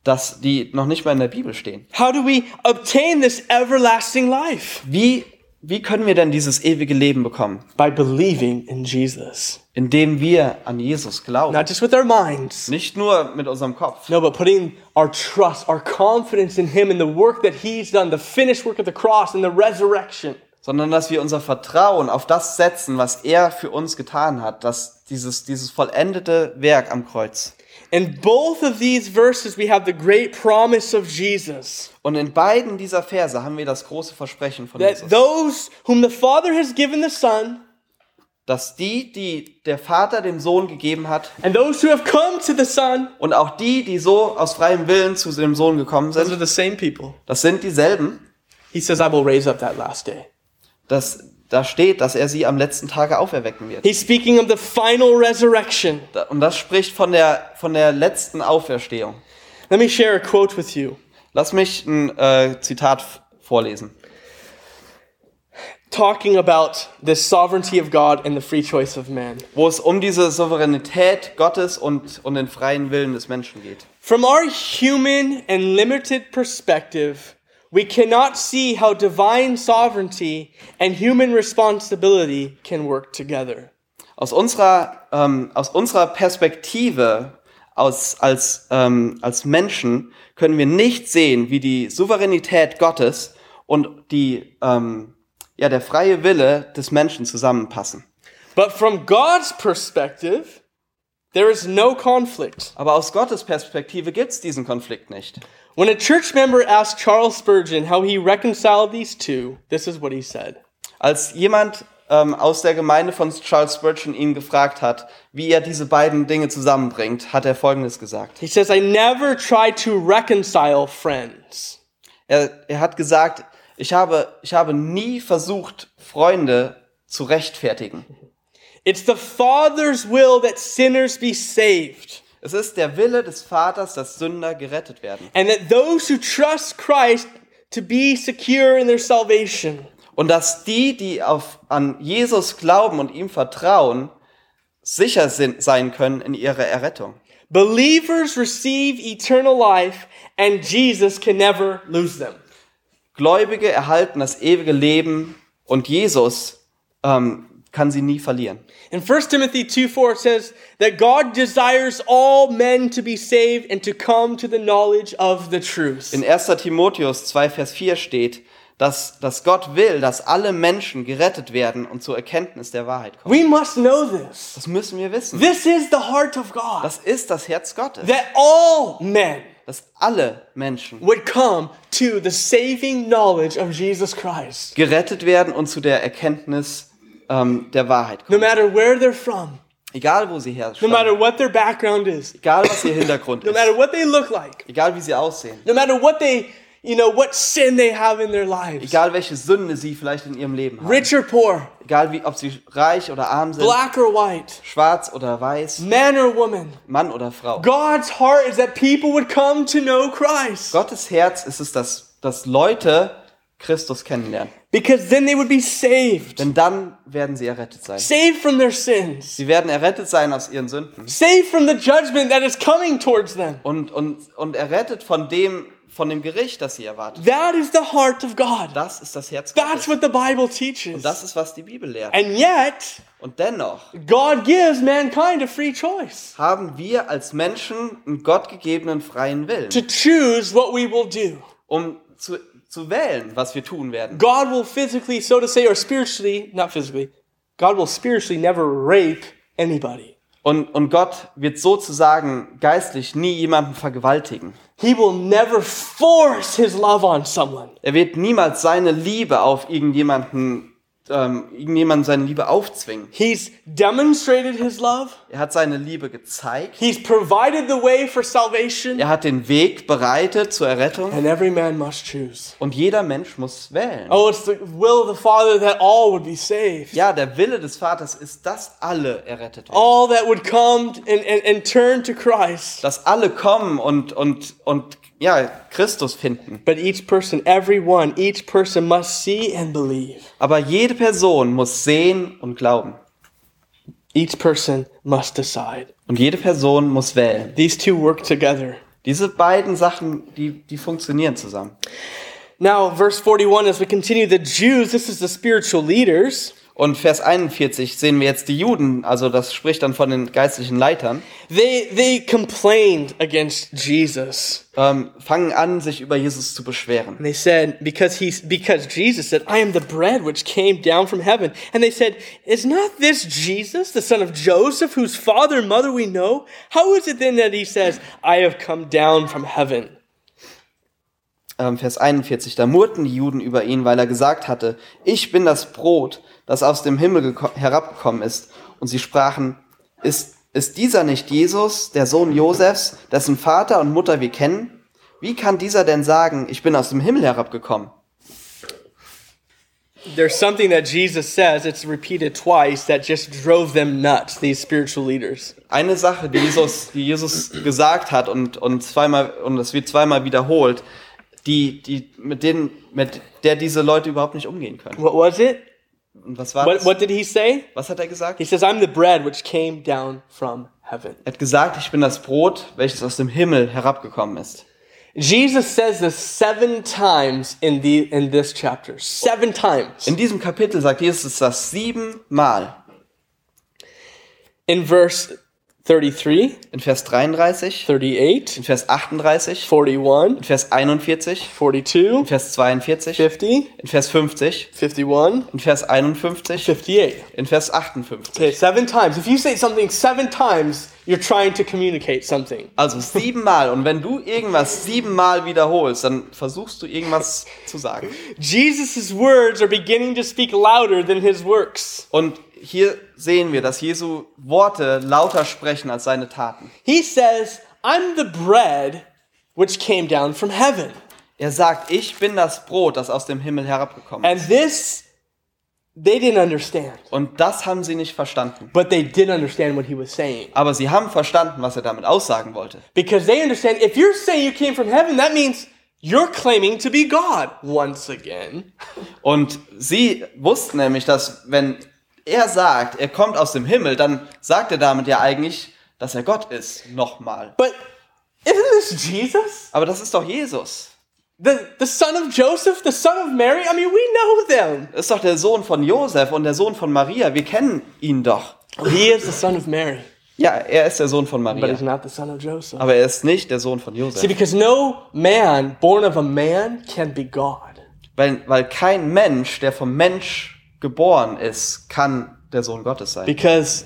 dass die noch nicht mal in der Bibel stehen. How do we obtain this everlasting life? Wie, wie können wir denn dieses ewige Leben bekommen? By believing in Jesus. Indem wir an Jesus glauben. Not just with our minds, Nicht nur mit unserem Kopf, no, but putting our trust, our confidence in Him and the work that He's done, the finished work of the cross and the resurrection. sondern dass wir unser Vertrauen auf das setzen, was er für uns getan hat, dass dieses, dieses vollendete Werk am Kreuz. In both of these verses, we have the great promise of Jesus Und in beiden dieser Verse haben wir das große Versprechen von that Jesus, those whom the Father has given the Son, dass die, die der Vater dem Sohn gegeben hat, and those who have come to the Son, und auch die, die so aus freiem Willen zu dem Sohn gekommen those are sind, the same people. das sind dieselben. He says, I will raise up that last day. dass da steht, dass er sie am letzten Tage auferwecken wird. He's speaking of the final resurrection. Und das spricht von der, von der letzten Auferstehung. Let me share a quote with you. Lass mich ein äh, Zitat vorlesen. talking about the sovereignty of God and the free choice of man. wo es um diese Souveränität Gottes und, und den freien Willen des Menschen geht. From our human and limited perspective, we cannot see how divine sovereignty and human responsibility can work together. Aus unserer, ähm, aus unserer Perspektive aus, als, ähm, als Menschen können wir nicht sehen, wie die Souveränität Gottes und die, ähm, ja, der freie Wille des Menschen zusammenpassen. But from God's perspective, there is no conflict. Aber aus Gottes Perspektive gibt es diesen Konflikt nicht. When a church member asked Charles Spurgeon how he reconciled these two, this is what he said. Als jemand ähm, aus der Gemeinde von Charles Spurgeon ihn gefragt hat, wie er diese beiden Dinge zusammenbringt, hat er Folgendes gesagt. He says, I never try to reconcile friends. Er, er hat gesagt, ich habe, ich habe nie versucht, Freunde zu rechtfertigen. It's the Father's will that sinners be saved, Es ist der Wille des Vaters, dass Sünder gerettet werden. and that those who trust Christ to be secure in their salvation. Und dass die, die auf, an Jesus glauben und ihm vertrauen, sicher sind, sein können in ihrer Errettung. Believers receive eternal life, and Jesus can never lose them. Gläubige erhalten das ewige Leben und Jesus ähm, kann sie nie verlieren. In 1 Timothy 2 4, it says that God desires all men to be saved and to come to the knowledge of the truth. In 1. Timotheus 2, Vers 4 steht, dass, dass Gott will, dass alle Menschen gerettet werden und zur Erkenntnis der Wahrheit kommen. We must know this. Das müssen wir wissen. This is the heart of God. Das ist das Herz Gottes. That all men Dass alle Menschen would come to the saving knowledge of Jesus Christ. gerettet werden und zu der Erkenntnis ähm, der Wahrheit No kommen. matter where they're from, Egal wo sie no herstammen, matter what their background is, egal was ihr Hintergrund no ist, matter what they look like, egal wie sie aussehen, no matter what they, you know, what sin they have in their lives, egal welche Sünde sie vielleicht in ihrem Leben haben, rich or poor, egal wie, ob sie reich oder arm sind, black or white, schwarz oder weiß, man or woman. Mann oder Frau. God's heart is that people would come to know Christ. Gottes Herz ist es, dass, dass Leute Christus kennenlernen. because then they would be saved, Denn dann werden sie errettet sein. saved from their sins, Sie werden errettet sein aus ihren Sünden saved from the judgment that is coming towards them. und, und, und errettet von dem, von dem Gericht, das sie erwartet. That is the heart of God. Das ist das Herz That's Gottes. what the Bible teaches. Das ist, was die Bibel lehrt. And yet, Und dennoch God gives mankind a free choice haben wir als Menschen einen gottgegebenen freien Willen, to choose what we will do. um zu, zu wählen, was wir tun werden. God will physically, so to say, or spiritually, not physically, God will spiritually never rape anybody. Und, und Gott wird sozusagen geistlich nie jemanden vergewaltigen. He will never force his love on someone. Er wird niemals seine Liebe auf irgendjemanden, ähm, irgendjemanden seine Liebe aufzwingen. He's demonstrated his love. Er hat seine Liebe gezeigt. He's provided the way for salvation. Er hat den Weg bereitet zur Errettung. And every man must choose. Und jeder Mensch muss wählen. Oh, it's the will of the Father that all would be saved. Ja, der Wille des Vaters ist, dass alle errettet werden. All that would come and, and, and turn to Christ. Dass alle kommen und, und, und ja, Christus finden. But each person, everyone, each person must see and believe. Aber jede Person muss sehen und glauben. Each person must decide. Und jede Person muss wählen. These two work together. Diese beiden Sachen, die, die funktionieren zusammen. Now, verse 41, as we continue, the Jews, this is the spiritual leaders, Und Vers 41 sehen wir jetzt die Juden, also das spricht dann von den geistlichen Leitern, they, they complained against Jesus. ähm, fangen an, sich über Jesus zu beschweren. And they said, because he's, because Jesus said, I am the bread which came down from heaven. And they said, is not this Jesus, the son of Joseph, whose father and mother we know? How is it then that he says, I have come down from heaven? Ähm, Vers 41, da murrten die Juden über ihn, weil er gesagt hatte, ich bin das Brot, das aus dem Himmel geko- herabgekommen ist. Und sie sprachen, ist, ist dieser nicht Jesus, der Sohn Josefs, dessen Vater und Mutter wir kennen? Wie kann dieser denn sagen, ich bin aus dem Himmel herabgekommen? There's something that Jesus says, it's repeated twice, that just drove them nuts, these spiritual leaders. Eine Sache, die Jesus, die Jesus gesagt hat und, und zweimal, und es wird zweimal wiederholt, die, die, mit denen, mit der diese Leute überhaupt nicht umgehen können. What was it? Und was war What, das? what did he say? Was hat er gesagt? He says, I'm the bread which came down from heaven. Er hat gesagt, ich bin das Brot, welches aus dem Himmel herabgekommen ist. Jesus says this seven times in, the, in this chapter. Seven times. In diesem Kapitel sagt Jesus das siebenmal. In verse 33, In Vers 33, 38, in Vers 38, 41, in Vers 41, 42, in Vers 42, 50, in Vers 50, 51, in Vers 51, 58. in Vers 58. Okay, seven times. If you say something seven times, you're trying to communicate something. Also siebenmal. Und wenn du irgendwas siebenmal wiederholst, dann versuchst du irgendwas zu sagen. Jesus' words are beginning to speak louder than his works. Und hier sehen wir, dass Jesu Worte lauter sprechen als seine Taten. He says, I'm the bread which came down from heaven. Er sagt, ich bin das Brot, das aus dem Himmel herabgekommen ist. And this, they didn't understand. Und das haben sie nicht verstanden. But they did understand what he was saying. Aber sie haben verstanden, was er damit aussagen wollte. Because they understand if you're saying you came from heaven, that means you're claiming to be God once again. Und sie wussten nämlich, dass wenn er sagt, er kommt aus dem Himmel, dann sagt er damit ja eigentlich, dass er Gott ist. Nochmal. But isn't this Jesus? Aber das ist doch Jesus. The, the son of Joseph, the son of Mary? I mean, we know them. Das ist doch der Sohn von Josef und der Sohn von Maria. Wir kennen ihn doch. He is the son of Mary, Ja, er ist der Sohn von but he's Maria. not the son of Joseph. Aber er ist nicht der Sohn von See, Josef. because no man born of a man can be God. Weil, weil kein Mensch, der vom Mensch geboren ist, kann der Sohn Gottes sein. Because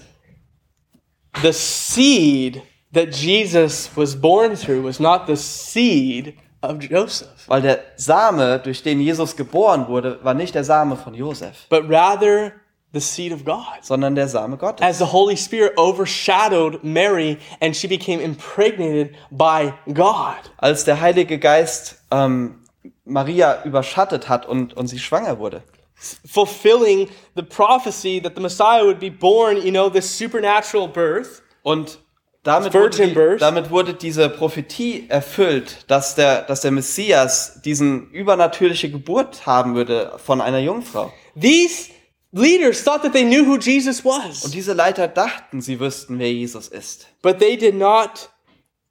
the seed that Jesus was born through was not the seed of Joseph, Weil der Same, durch den Jesus geboren wurde, war nicht der Same von Josef, but rather the seed of God. sondern der Same Gottes. As the Holy Spirit overshadowed Mary and she became impregnated by God. Als der Heilige Geist ähm, Maria überschattet hat und, und sie schwanger wurde. Fulfilling the prophecy that the Messiah would be born, you know, this supernatural birth. Und damit wurde, die, damit wurde diese Prophetie erfüllt, dass der, dass der Messias diesen übernatürliche Geburt haben würde von einer Jungfrau. These leaders thought that they knew who Jesus Und was, diese Leiter dachten, sie wüssten, wer Jesus ist. but they did not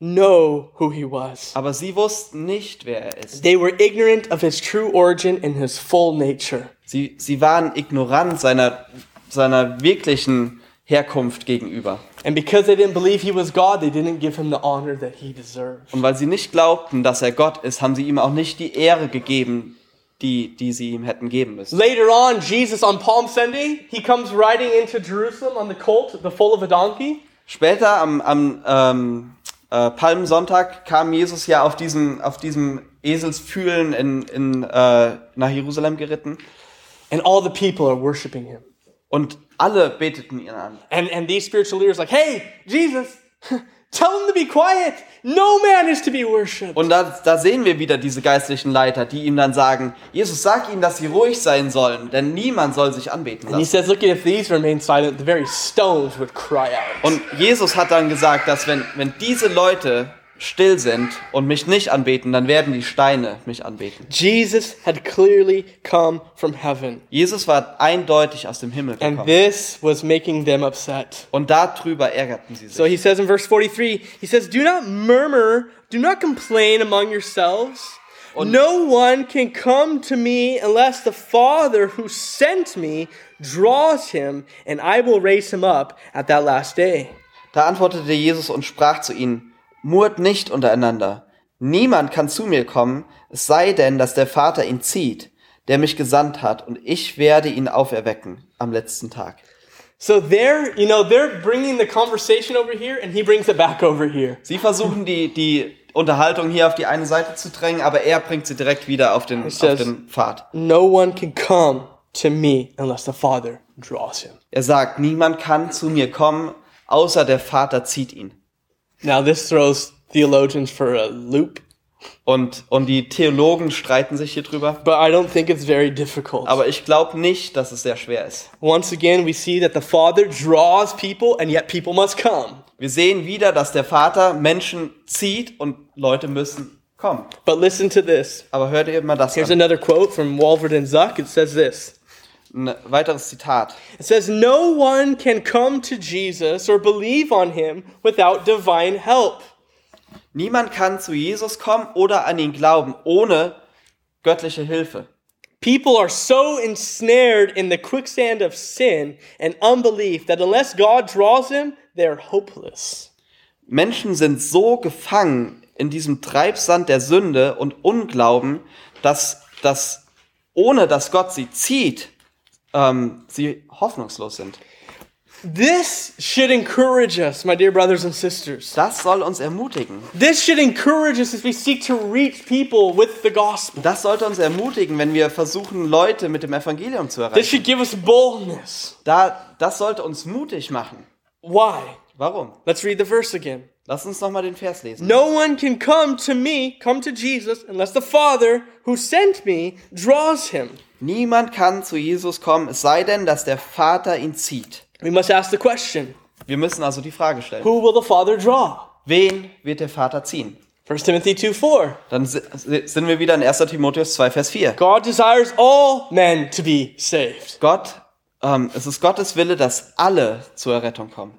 know who he was. Aber sie wussten nicht, wer er ist. They were ignorant of his true origin and his full nature. Sie, sie waren ignorant seiner, seiner wirklichen Herkunft gegenüber. And because they didn't believe he was God, they didn't give him the honor that he deserved. Und weil sie nicht glaubten, dass er Gott ist, haben sie ihm auch nicht die Ehre gegeben, die, die sie ihm hätten geben müssen. Later on, Jesus on Palm Sunday, he comes riding into Jerusalem on the colt, the foal of a donkey. Später am, am ähm, äh, Palmsonntag kam Jesus ja auf diesem, auf diesem Eselsfühlen in, in, äh, nach Jerusalem geritten And all the people are worshiping him. und alle beteten ihn an. And, and these spiritual leaders like, hey, Jesus, tell them to be quiet. No man is to be worshipped. Und da, da sehen wir wieder diese geistlichen Leiter, die ihm dann sagen, Jesus, sag ihnen, dass sie ruhig sein sollen, denn niemand soll sich anbeten And he lassen. says, look, if these remain silent, the very stones would cry out. Und Jesus hat dann gesagt, dass wenn, wenn diese Leute still sind und mich nicht anbeten, dann werden die Steine mich anbeten. Jesus had clearly come from heaven. Jesus war eindeutig aus dem Himmel And gekommen. this was making them upset. Und darüber ärgerten sie So sich. he says in verse 43, he says, Do not murmur, do not complain among yourselves. No one can come to me unless the Father who sent me draws him, and I will raise him up at that last day. Da antwortete Jesus und sprach zu ihnen, Murrt nicht untereinander. Niemand kann zu mir kommen, es sei denn, dass der Vater ihn zieht, der mich gesandt hat, und ich werde ihn auferwecken am letzten Tag. So they're, you know, they're bringing the conversation over here, and he brings it back over here. Sie versuchen die, die Unterhaltung hier auf die eine Seite zu drängen, aber er bringt sie direkt wieder auf den, auf says- den Pfad. No one can come to me unless the Father draws him. Er sagt, niemand kann zu mir kommen, außer der Vater zieht ihn. Now, this throws theologians for a loop. Und, und die Theologen streiten sich hier drüber. but I don't think it's very difficult. Aber ich glaube nicht, dass es sehr schwer ist. Once again, we see that the Father draws people, and yet people must come. Wir sehen wieder, dass der Vater Menschen zieht und Leute müssen kommen. But listen to this. Aber hört ihr mal das Here's an. another quote from Walford and Zuck. It says this. Ein weiteres Zitat. It says, No one can come to Jesus or believe on him without divine help. Niemand kann zu Jesus kommen oder an ihn glauben ohne göttliche Hilfe. People are so ensnared in the quicksand of sin and unbelief that unless God draws them, they're hopeless. Menschen sind so gefangen in diesem Treibsand der Sünde und Unglauben, dass, dass ohne dass Gott sie zieht, ähm, sie hoffnungslos sind. This should encourage us, my dear brothers and sisters. Das soll uns ermutigen. This should encourage us as we seek to reach people with the gospel. Das sollte uns ermutigen, wenn wir versuchen, Leute mit dem Evangelium zu This erreichen. should give us boldness. Da, das sollte uns mutig machen. Why? Warum? Let's read the verse again. Lass uns nochmal den Vers lesen. No one can come to me, come to Jesus, unless the Father who sent me draws him. Niemand kann zu Jesus kommen, es sei denn, dass der Vater ihn zieht. We must ask the question Wir müssen also die Frage stellen. Who will the Father draw? Wen wird der Vater ziehen? 1 Timothy 2 4. Dann si- sind wir wieder in 1. Timotheus 2, Vers 4. God desires all men to be saved. Gott, ähm, es ist Gottes Wille, dass alle zur Errettung kommen.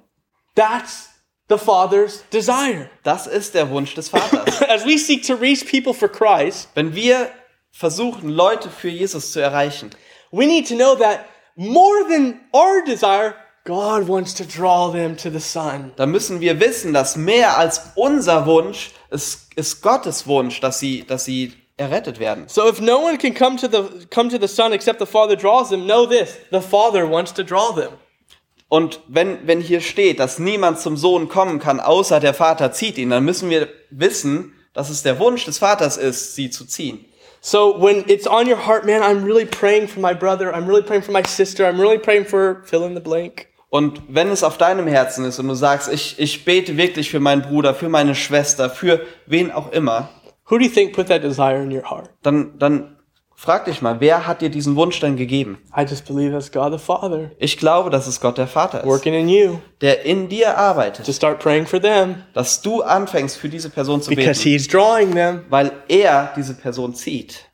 That's the Father's desire. Das ist der Wunsch des Vaters. As we seek to reach people for Christ, Wenn wir versuchen, Leute für Jesus zu erreichen, we need to know that more than our desire, God wants to draw them to the Son. dann müssen wir wissen, dass mehr als unser Wunsch ist, ist Gottes Wunsch, dass sie, dass sie errettet werden. So if no one can come to the come to the Son except the Father draws them, know this: the Father wants to draw them. Und wenn, wenn hier steht, dass niemand zum Sohn kommen kann, außer der Vater zieht ihn, dann müssen wir wissen, dass es der Wunsch des Vaters ist, sie zu ziehen. So when it's on your heart, man, I'm really praying for my brother. I'm really praying for my sister. I'm really praying for fill in the blank. Und wenn es auf deinem Herzen ist und du sagst, ich, ich bete wirklich für meinen Bruder, für meine Schwester, für wen auch immer, Who do you think put that desire in your heart? dann, dann frag dich mal, wer hat dir diesen Wunsch denn gegeben? I just believe that's God the Father Ich glaube, dass es Gott der Vater ist, working in you der in dir to arbeitet, start praying for them dass du anfängst, für diese Person zu because beten, He's drawing them. weil er diese Person zieht.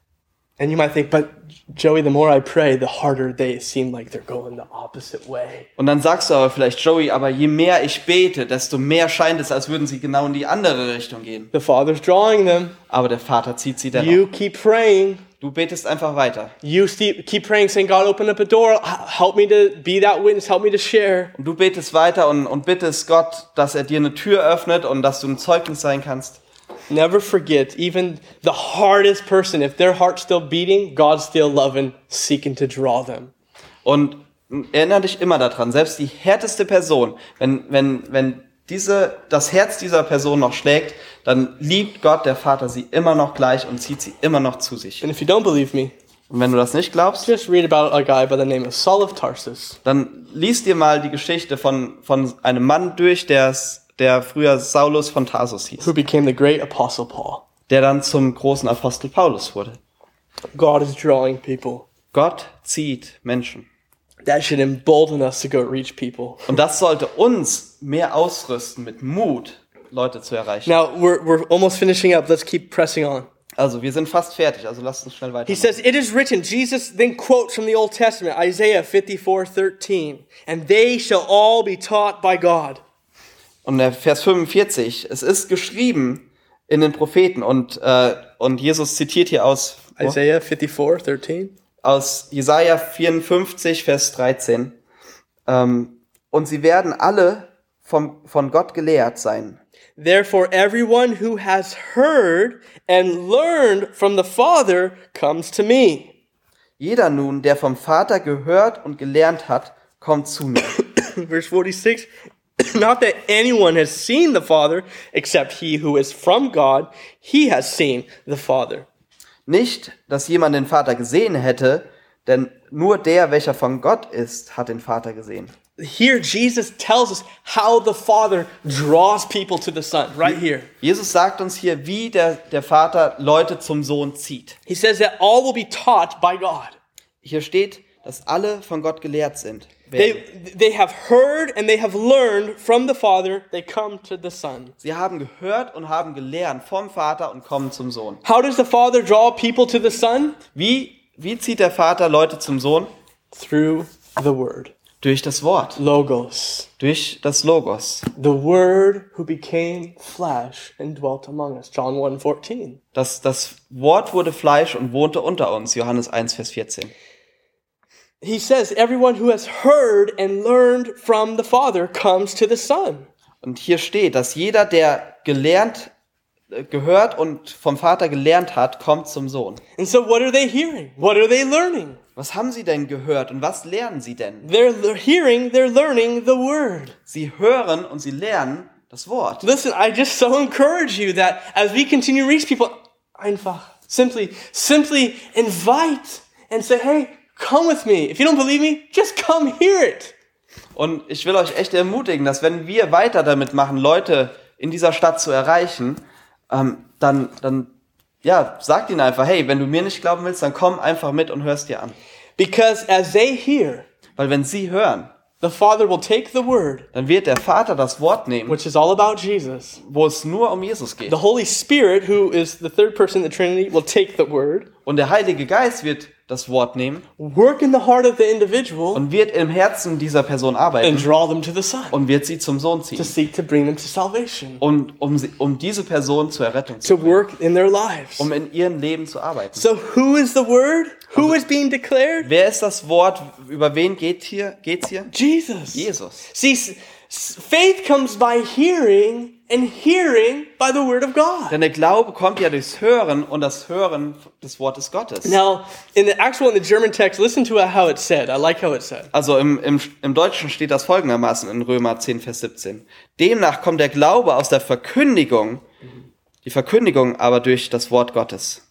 And you might think, but Joey, the more I pray, the harder they seem like they're going the opposite way. Und dann sagst du aber vielleicht, Joey, aber je mehr ich bete, desto mehr scheint es, als würden sie genau in die andere Richtung gehen. The Father's drawing them. Aber der Vater zieht sie dennoch. You keep praying. Du betest einfach weiter. You keep praying, saying, God, open up a door. Help me to be that witness. Help me to share. Und du betest weiter und, und bittest Gott, dass er dir eine Tür öffnet und dass du ein Zeugnis sein kannst. Never forget, even the hardest person, if their heart's still beating, God's still loving, seeking to draw them. Und erinnere dich immer daran, selbst die härteste Person, wenn, wenn, wenn diese, das Herz dieser Person noch schlägt, dann liebt Gott, der Vater, sie immer noch gleich und zieht sie immer noch zu sich. And if you don't believe me, Und wenn du das nicht glaubst, just read about a guy by the name of Saul of Tarsus. dann liest dir mal die Geschichte von, von einem Mann durch, der's, der früher Saulus von Tarsus hieß, who became the great apostle Paul. der dann zum großen Apostel Paulus wurde. God is drawing people. Gott zieht Menschen. That should embolden us to go reach people. Und das sollte uns mehr ausrüsten mit Mut, Leute zu erreichen. Now we're we're almost finishing up. Let's keep pressing on. Also, wir sind fast fertig, also lasst uns schnell weiter. He says, It is written, Jesus then quotes from the Old Testament, Isaiah 54, 13, and they shall all be taught by God. Und der Vers 45, es ist geschrieben in den Propheten und, äh, und Jesus zitiert hier aus, Isaiah 54, 13. aus Jesaja 54, Vers 13. Ähm, und sie werden alle vom, von Gott gelehrt sein. Therefore, everyone who has heard and learned from the Father comes to me. Jeder nun, der vom Vater gehört und gelernt hat, kommt zu mir. Verse 46 Not that anyone has seen the Father, except he who is from God, he has seen the Father. Nicht, dass jemand den Vater gesehen hätte, denn nur der, welcher von Gott ist, hat den Vater gesehen. Here, Jesus tells us how the Father draws people to the Son, right here. Jesus sagt uns hier, wie der, der Vater Leute zum Sohn zieht. He says that all will be taught by God. Hier steht, dass alle von Gott gelehrt sind. They, they have heard and they have learned from the Father, they come to the Son. Sie haben gehört und haben gelernt vom Vater und kommen zum Sohn. How does the Father draw people to the Son? Wie, wie zieht der Vater Leute zum Sohn? Through the Word. Durch das Wort, Logos. durch das Logos. The Word who became flesh and dwelt among us. John 1 14. Das, das Wort wurde Fleisch und wohnte unter uns. Johannes 1, Vers 14. He says, Everyone who has heard and learned from the Father comes to the Son. Und hier steht, dass jeder, der gelernt, gehört und vom Vater gelernt hat, kommt zum Sohn. And so, what are they hearing? What are they learning? Was haben sie denn gehört und was lernen sie denn? They're hearing, they're learning the Word. Sie hören und sie lernen das Wort. Listen, I just so encourage you that as we continue to reach people, einfach, simply, simply invite and say, hey, come with me. If you don't believe me, just come hear it. Und ich will euch echt ermutigen, dass wenn wir weiter damit machen, Leute in dieser Stadt zu erreichen, ähm, dann, dann, ja, sagt ihnen einfach, hey, wenn du mir nicht glauben willst, dann komm einfach mit und hörst dir an. Because as they hear, Weil wenn sie hören, the Father will take the Word, dann wird der Vater das Wort nehmen, which is all about Jesus. wo es nur um Jesus geht. The Holy Spirit, who is the third person in the Trinity, will take the Word, Und der Heilige Geist wird das Wort nehmen work in the heart of the individual, und wird im Herzen dieser Person and arbeiten draw them to the Son und wird sie zum Sohn to ziehen. seek to bring them to salvation, Und um, sie, um diese Person zur Errettung zu to work in their lives. um in ihrem Leben zu arbeiten. So, who is the Word? Who is being declared? Wer ist das Wort? Über wen geht hier, geht's hier? Jesus. Jesus. See, faith comes by hearing, and hearing by the Word of God. Denn der Glaube kommt ja durchs Hören und das Hören des Wortes Gottes. Now, in the actual, in the German text, listen to how it's said. I like how it's said. Also im, im, im Deutschen steht das folgendermaßen in Römer 10, Vers 17. Demnach kommt der Glaube aus der Verkündigung, die Verkündigung aber durch das Wort Gottes.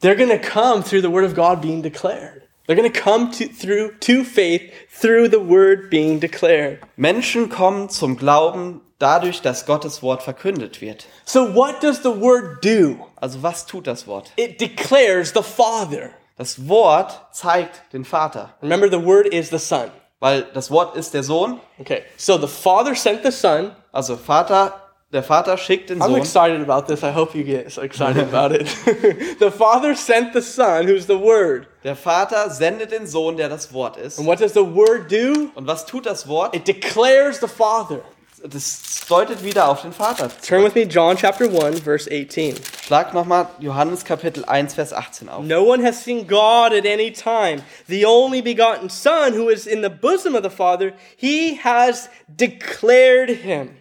They're going to come through the Word of God being declared. They're going to come to, through to faith through the Word being declared. Menschen kommen zum Glauben dadurch, dass Gottes Wort verkündet wird. So, what does the Word do? Also was tut das Wort? It declares the Father. Das Wort zeigt den Vater, Remember, the Word is the Son. weil das Wort ist der Sohn. Okay, so the Father sent the Son. Also Vater, der Vater schickt den I'm Sohn. excited about this. I hope you get so excited about it. the Father sent the Son, who's the Word. Der Vater sendet den Sohn, der das Wort ist. And what does the Word do? Und was tut das Wort? It declares the Father. Das deutet wieder auf den Vater. Turn with me, John chapter 1, verse 18. Schlag nochmal Johannes Kapitel 1, Vers 18 auf. No one has seen God at any time. The only begotten Son, who is in the bosom of the Father, he has declared him.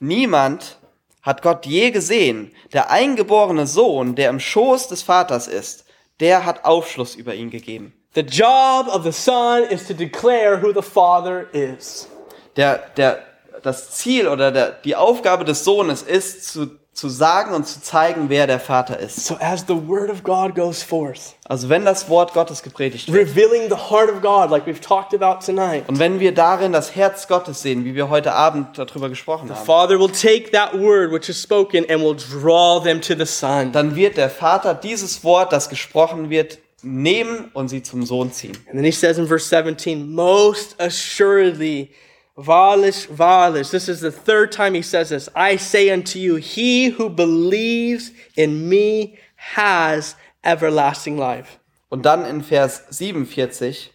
Niemand hat Gott je gesehen. Der eingeborene Sohn, der im Schoß des Vaters ist, der hat Aufschluss über ihn gegeben. The job of the Son is to declare who the Father is. Der, der, das Ziel oder der, die Aufgabe des Sohnes ist, zu, zu sagen und zu zeigen, wer der Vater ist. So as the Word of God goes forth, Also wenn das Wort Gottes gepredigt wird revealing the heart of God, like we've talked about tonight, und wenn wir darin das Herz Gottes sehen, wie wir heute Abend darüber gesprochen haben, Father will take that word which is spoken and will draw them to the Son. dann wird der Vater dieses Wort, das gesprochen wird, nehmen und sie zum Sohn ziehen. And then he says in verse 17, Most assuredly, Valish, Valish. This is the third time he says this. I say unto you, he who believes in me has everlasting life. Und dann in Vers 47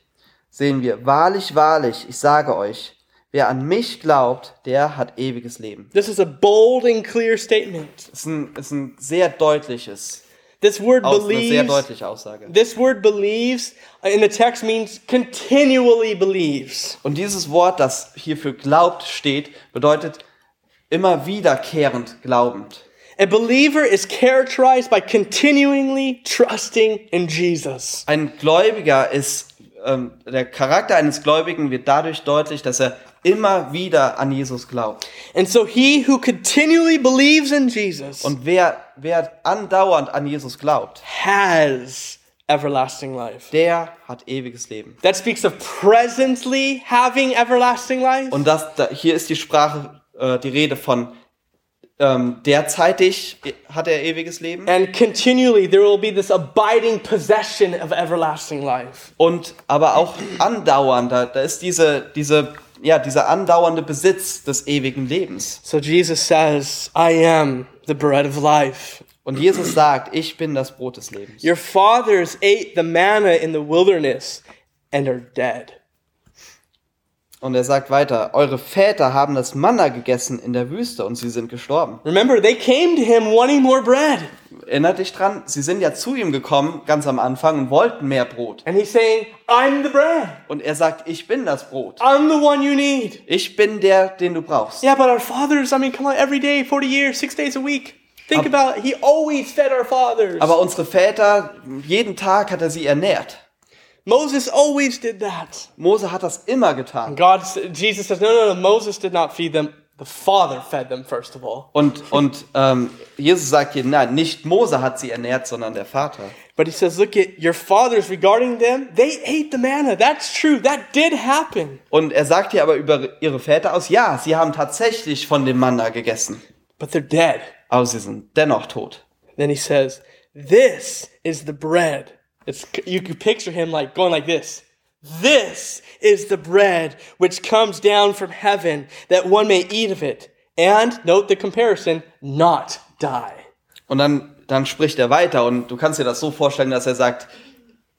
sehen wir, wahrlich, wahrlich, ich sage euch, wer an mich glaubt, der hat ewiges Leben. This is a bold and clear statement. Das ist ein, ist ein sehr deutliches, This word Aus, eine sehr believes. deutliche Aussage. This word believes uh, in the text means continually believes. Und dieses Wort, das hier für glaubt steht, bedeutet immer wiederkehrend glaubend. A believer is characterized by continually trusting in Jesus. Ein Gläubiger ist, ähm, der Charakter eines Gläubigen wird dadurch deutlich, dass er immer wieder an Jesus glaubt. And so he who continually believes in Jesus Und wer, wer andauernd an Jesus glaubt, has everlasting life. der hat ewiges Leben. That speaks of presently having everlasting life. Und das, da, hier ist die Sprache, äh, die Rede von ähm, derzeitig hat er ewiges Leben And continually there will be this abiding possession of everlasting life. und aber auch andauernd. Da, da ist diese, diese, ja, dieser andauernde Besitz des ewigen Lebens. So Jesus says, I am the bread of life. Und Jesus sagt, ich bin das Brot des Lebens. Your fathers ate the manna in the wilderness and are dead. Und er sagt weiter, eure Väter haben das Manna gegessen in der Wüste und sie sind gestorben. Remember, they came to him wanting more bread. Erinnert dich dran, sie sind ja zu ihm gekommen, ganz am Anfang, und wollten mehr Brot. And he's saying, I'm the bread. Und er sagt, ich bin das Brot. I'm the one you need. Ich bin der, den du brauchst. Yeah, but our fathers, I mean, come on, every day, 40 years, six days a week. Think about it. He always fed our fathers. Aber unsere Väter, jeden Tag hat er sie ernährt. Moses always did that. Mose hat das immer getan. God, Jesus says, no, no, no, Moses did not feed them. The Father fed them, first of all. Und, und ähm, Jesus sagt hier, nein, nicht Mose hat sie ernährt, sondern der Vater. But he says, look at your fathers regarding them. They ate the manna. That's true. That did happen. Und er sagt hier aber über ihre Väter aus, ja, sie haben tatsächlich von dem Manna gegessen, But they're dead. aber sie sind dennoch tot. Then he says, this is the bread. It's, you can picture him like going like this. This is the bread which comes down from heaven that one may eat of it. And note the comparison, not die. Und dann, dann spricht er weiter und du kannst dir das so vorstellen, dass er sagt,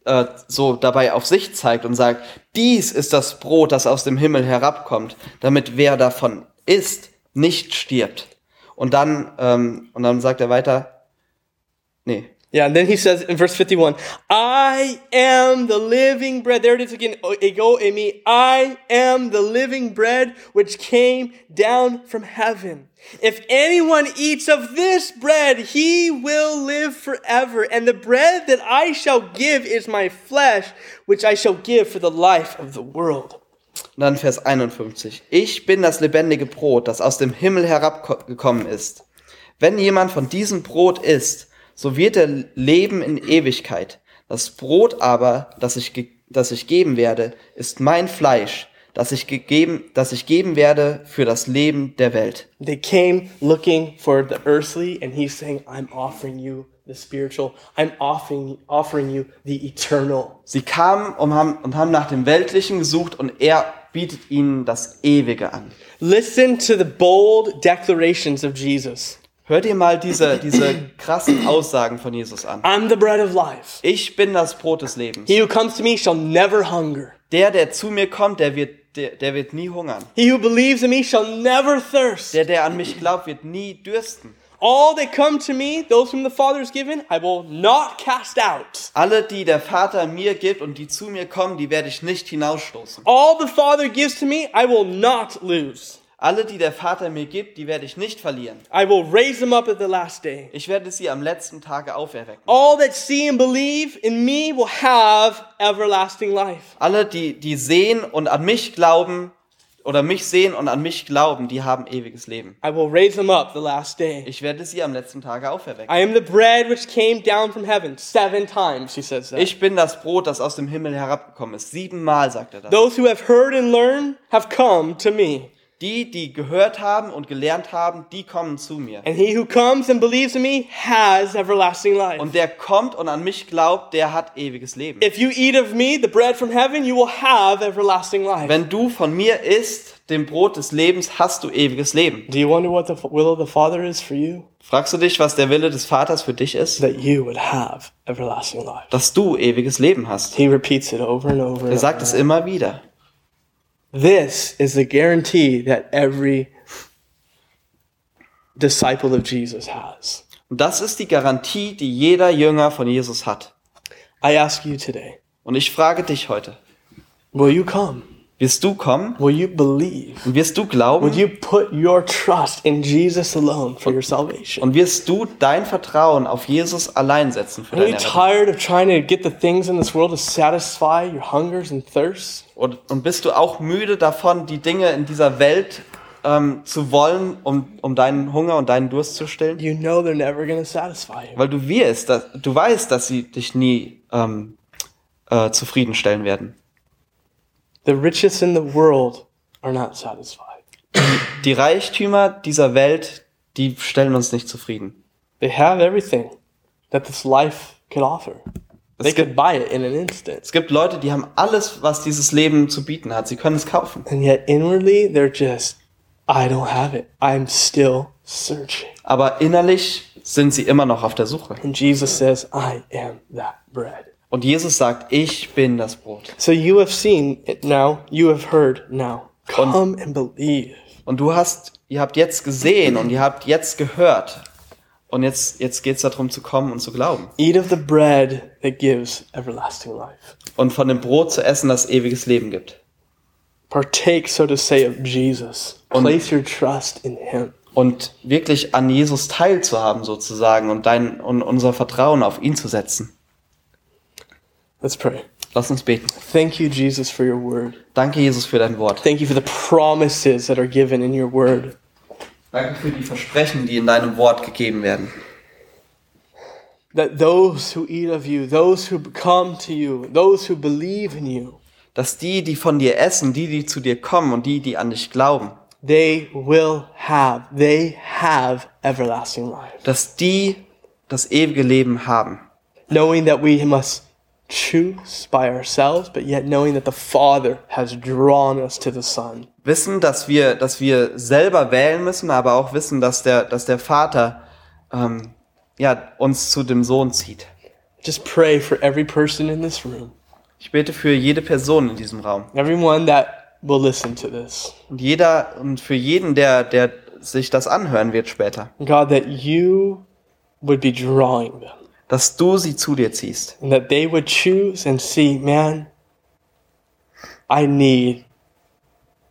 äh, so dabei auf sich zeigt und sagt, dies ist das Brot, das aus dem Himmel herabkommt, damit wer davon isst, nicht stirbt. Und dann, ähm, und dann sagt er weiter, nee, Yeah, and then he says in verse 51, I am the living bread. There it is again. Ego emi. I am the living bread which came down from heaven. If anyone eats of this bread, he will live forever. And the bread that I shall give is my flesh, which I shall give for the life of the world. Und dann Vers 51. Ich bin das lebendige Brot, das aus dem Himmel herabgekommen ist. Wenn jemand von diesem Brot isst, so wird er leben in Ewigkeit. Das Brot aber, das ich, das ich geben werde, ist mein Fleisch, das ich, gegeben, das ich geben werde für das Leben der Welt. They came looking for the earthly, and he's saying, I'm offering you the spiritual. I'm offering, offering you the eternal. Sie kamen und haben, und haben nach dem Weltlichen gesucht und er bietet ihnen das Ewige an. Listen to the bold declarations of Jesus. Hört ihr mal diese, diese krassen Aussagen von Jesus an. I'm the bread of life. Ich bin das Brot des Lebens. He who comes to me shall never hunger. Der, der zu mir kommt, der wird, der, der wird nie hungern. He who believes in me shall never thirst. Der, der an mich glaubt, wird nie dürsten. All that come to me, those whom the Father has given, I will not cast out. Alle, die der Vater mir gibt und die zu mir kommen, die werde ich nicht hinausstoßen. All the Father gives to me, I will not lose. Alle, die der Vater mir gibt, die werde ich nicht verlieren. I will raise them up at the last day. Ich werde sie am letzten Tage auferwecken. All that see and believe in me will have everlasting life. Alle, die, die sehen und an mich glauben, oder mich sehen und an mich glauben, die haben ewiges Leben. I will raise them up the last day. Ich werde sie am letzten Tage auferwecken. I am the bread which came down from heaven. Seven times, he says that. Ich bin das Brot, das aus dem Himmel herabgekommen ist. Siebenmal sagt er das. Those who have heard and learned have come to me. Die, die gehört haben und gelernt haben, die kommen zu mir. And he who comes and believes in me has everlasting life. Und der kommt und an mich glaubt, der hat ewiges Leben. If you eat of me, the bread from heaven, you will have everlasting life. Wenn du von mir isst, dem Brot des Lebens, hast du ewiges Leben. Do you wonder what the will of the Father is for you? Fragst du dich, was der Wille des Vaters für dich ist? That you would have everlasting life. Dass du ewiges Leben hast. He repeats it over and over. Er sagt es immer wieder. This is the guarantee that every disciple of Jesus has. Und das ist die Garantie, die jeder Jünger von Jesus hat. I ask you today, Und ich frage dich heute, will you come? Wirst du kommen? Will you believe? Und wirst du glauben? you put your trust in Jesus alone for your salvation? Und wirst du dein Vertrauen auf Jesus allein setzen für Are you deine Rettung? tired of trying to get the things in this world to satisfy your hungers and thirsts? Und, und bist du auch müde davon, die Dinge in dieser Welt ähm, zu wollen, um, um deinen Hunger und deinen Durst zu stillen? You know they're never to satisfy you. Weil du wirst, dass, du weißt, dass sie dich nie ähm, äh, zufriedenstellen werden. The richest in the world are not satisfied. Die Reichtümer dieser Welt, die stellen uns nicht zufrieden. They have everything that this life could offer. They Es could gibt, buy it in an instant. es gibt Leute, die haben alles, was dieses Leben zu bieten hat. Sie können es kaufen. And yet inwardly, they're just, I don't have it. I'm still searching. Aber innerlich sind sie immer noch auf der Suche. And Jesus says, I am that bread. Und Jesus sagt, ich bin das Brot. So you have seen it now. You have heard now. Come and believe. Und du hast, ihr habt jetzt gesehen und ihr habt jetzt gehört. Und jetzt, jetzt geht's darum zu kommen und zu glauben. Eat of the bread that gives everlasting life. Und von dem Brot zu essen, das ewiges Leben gibt. Partake, so to say, of Jesus. Und- Place your trust in Him. Und wirklich an Jesus teilzuhaben sozusagen und dein, und unser Vertrauen auf ihn zu setzen. Let's pray. Lass uns beten. Thank you, Jesus, for your word. Danke, Jesus, für dein Wort. Thank you for the promises that are given in your word. Danke für die Versprechen, die in deinem Wort gegeben werden. That those who eat of you, those who come to you, those who believe in you, Dass die, die von dir essen, die, die zu dir kommen und die, die an dich glauben, they will have, they have everlasting life. dass die das ewige Leben haben. Knowing that we must choose by ourselves, but yet knowing that the Father has drawn us to the Son. Wissen, dass wir, dass wir selber wählen müssen, aber auch wissen, dass der, dass der Vater ähm, ja, uns zu dem Sohn zieht. Just pray for every person in this room, Ich bete für jede Person in diesem Raum. everyone that will listen to this. Und jeder und für jeden, der, der sich das anhören wird später, God, that you would be drawing them dass du sie zu dir ziehst. and that they would choose and see, man, I need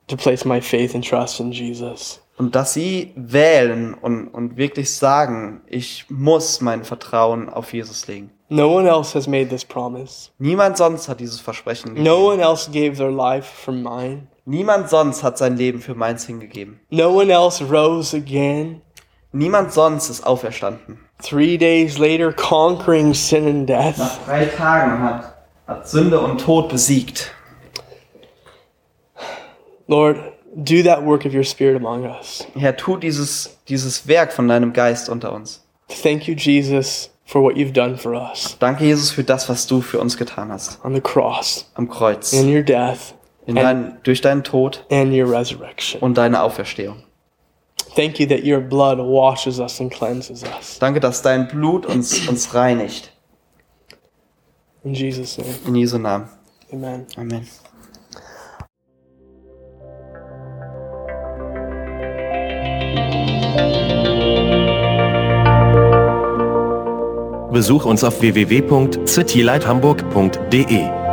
to place my faith and trust in Jesus. Und dass sie wählen und, und wirklich sagen, ich muss mein Vertrauen auf Jesus legen. No one else has made this promise. Niemand sonst hat dieses Versprechen gegeben. No one else gave their life for mine. Niemand sonst hat sein Leben für meins hingegeben. No one else rose again Niemand sonst ist auferstanden. Three days later, conquering sin and death. Nach drei Tagen hat, hat Sünde und Tod besiegt. Lord, do that work of your Spirit among us. Herr, tu dieses, dieses Werk von deinem Geist unter uns. Thank you, Jesus, for what you've done for us Danke, Jesus, für das, was du für uns getan hast. on the cross, Am Kreuz. in your death, In dein, durch deinen Tod and your resurrection. und deine Auferstehung. Thank you that your blood washes us and cleanses us. Danke, dass dein Blut uns, uns reinigt. In Jesus' name, In Jesu Namen. amen. Amen. Besuch uns auf www.citylighthamburg.de.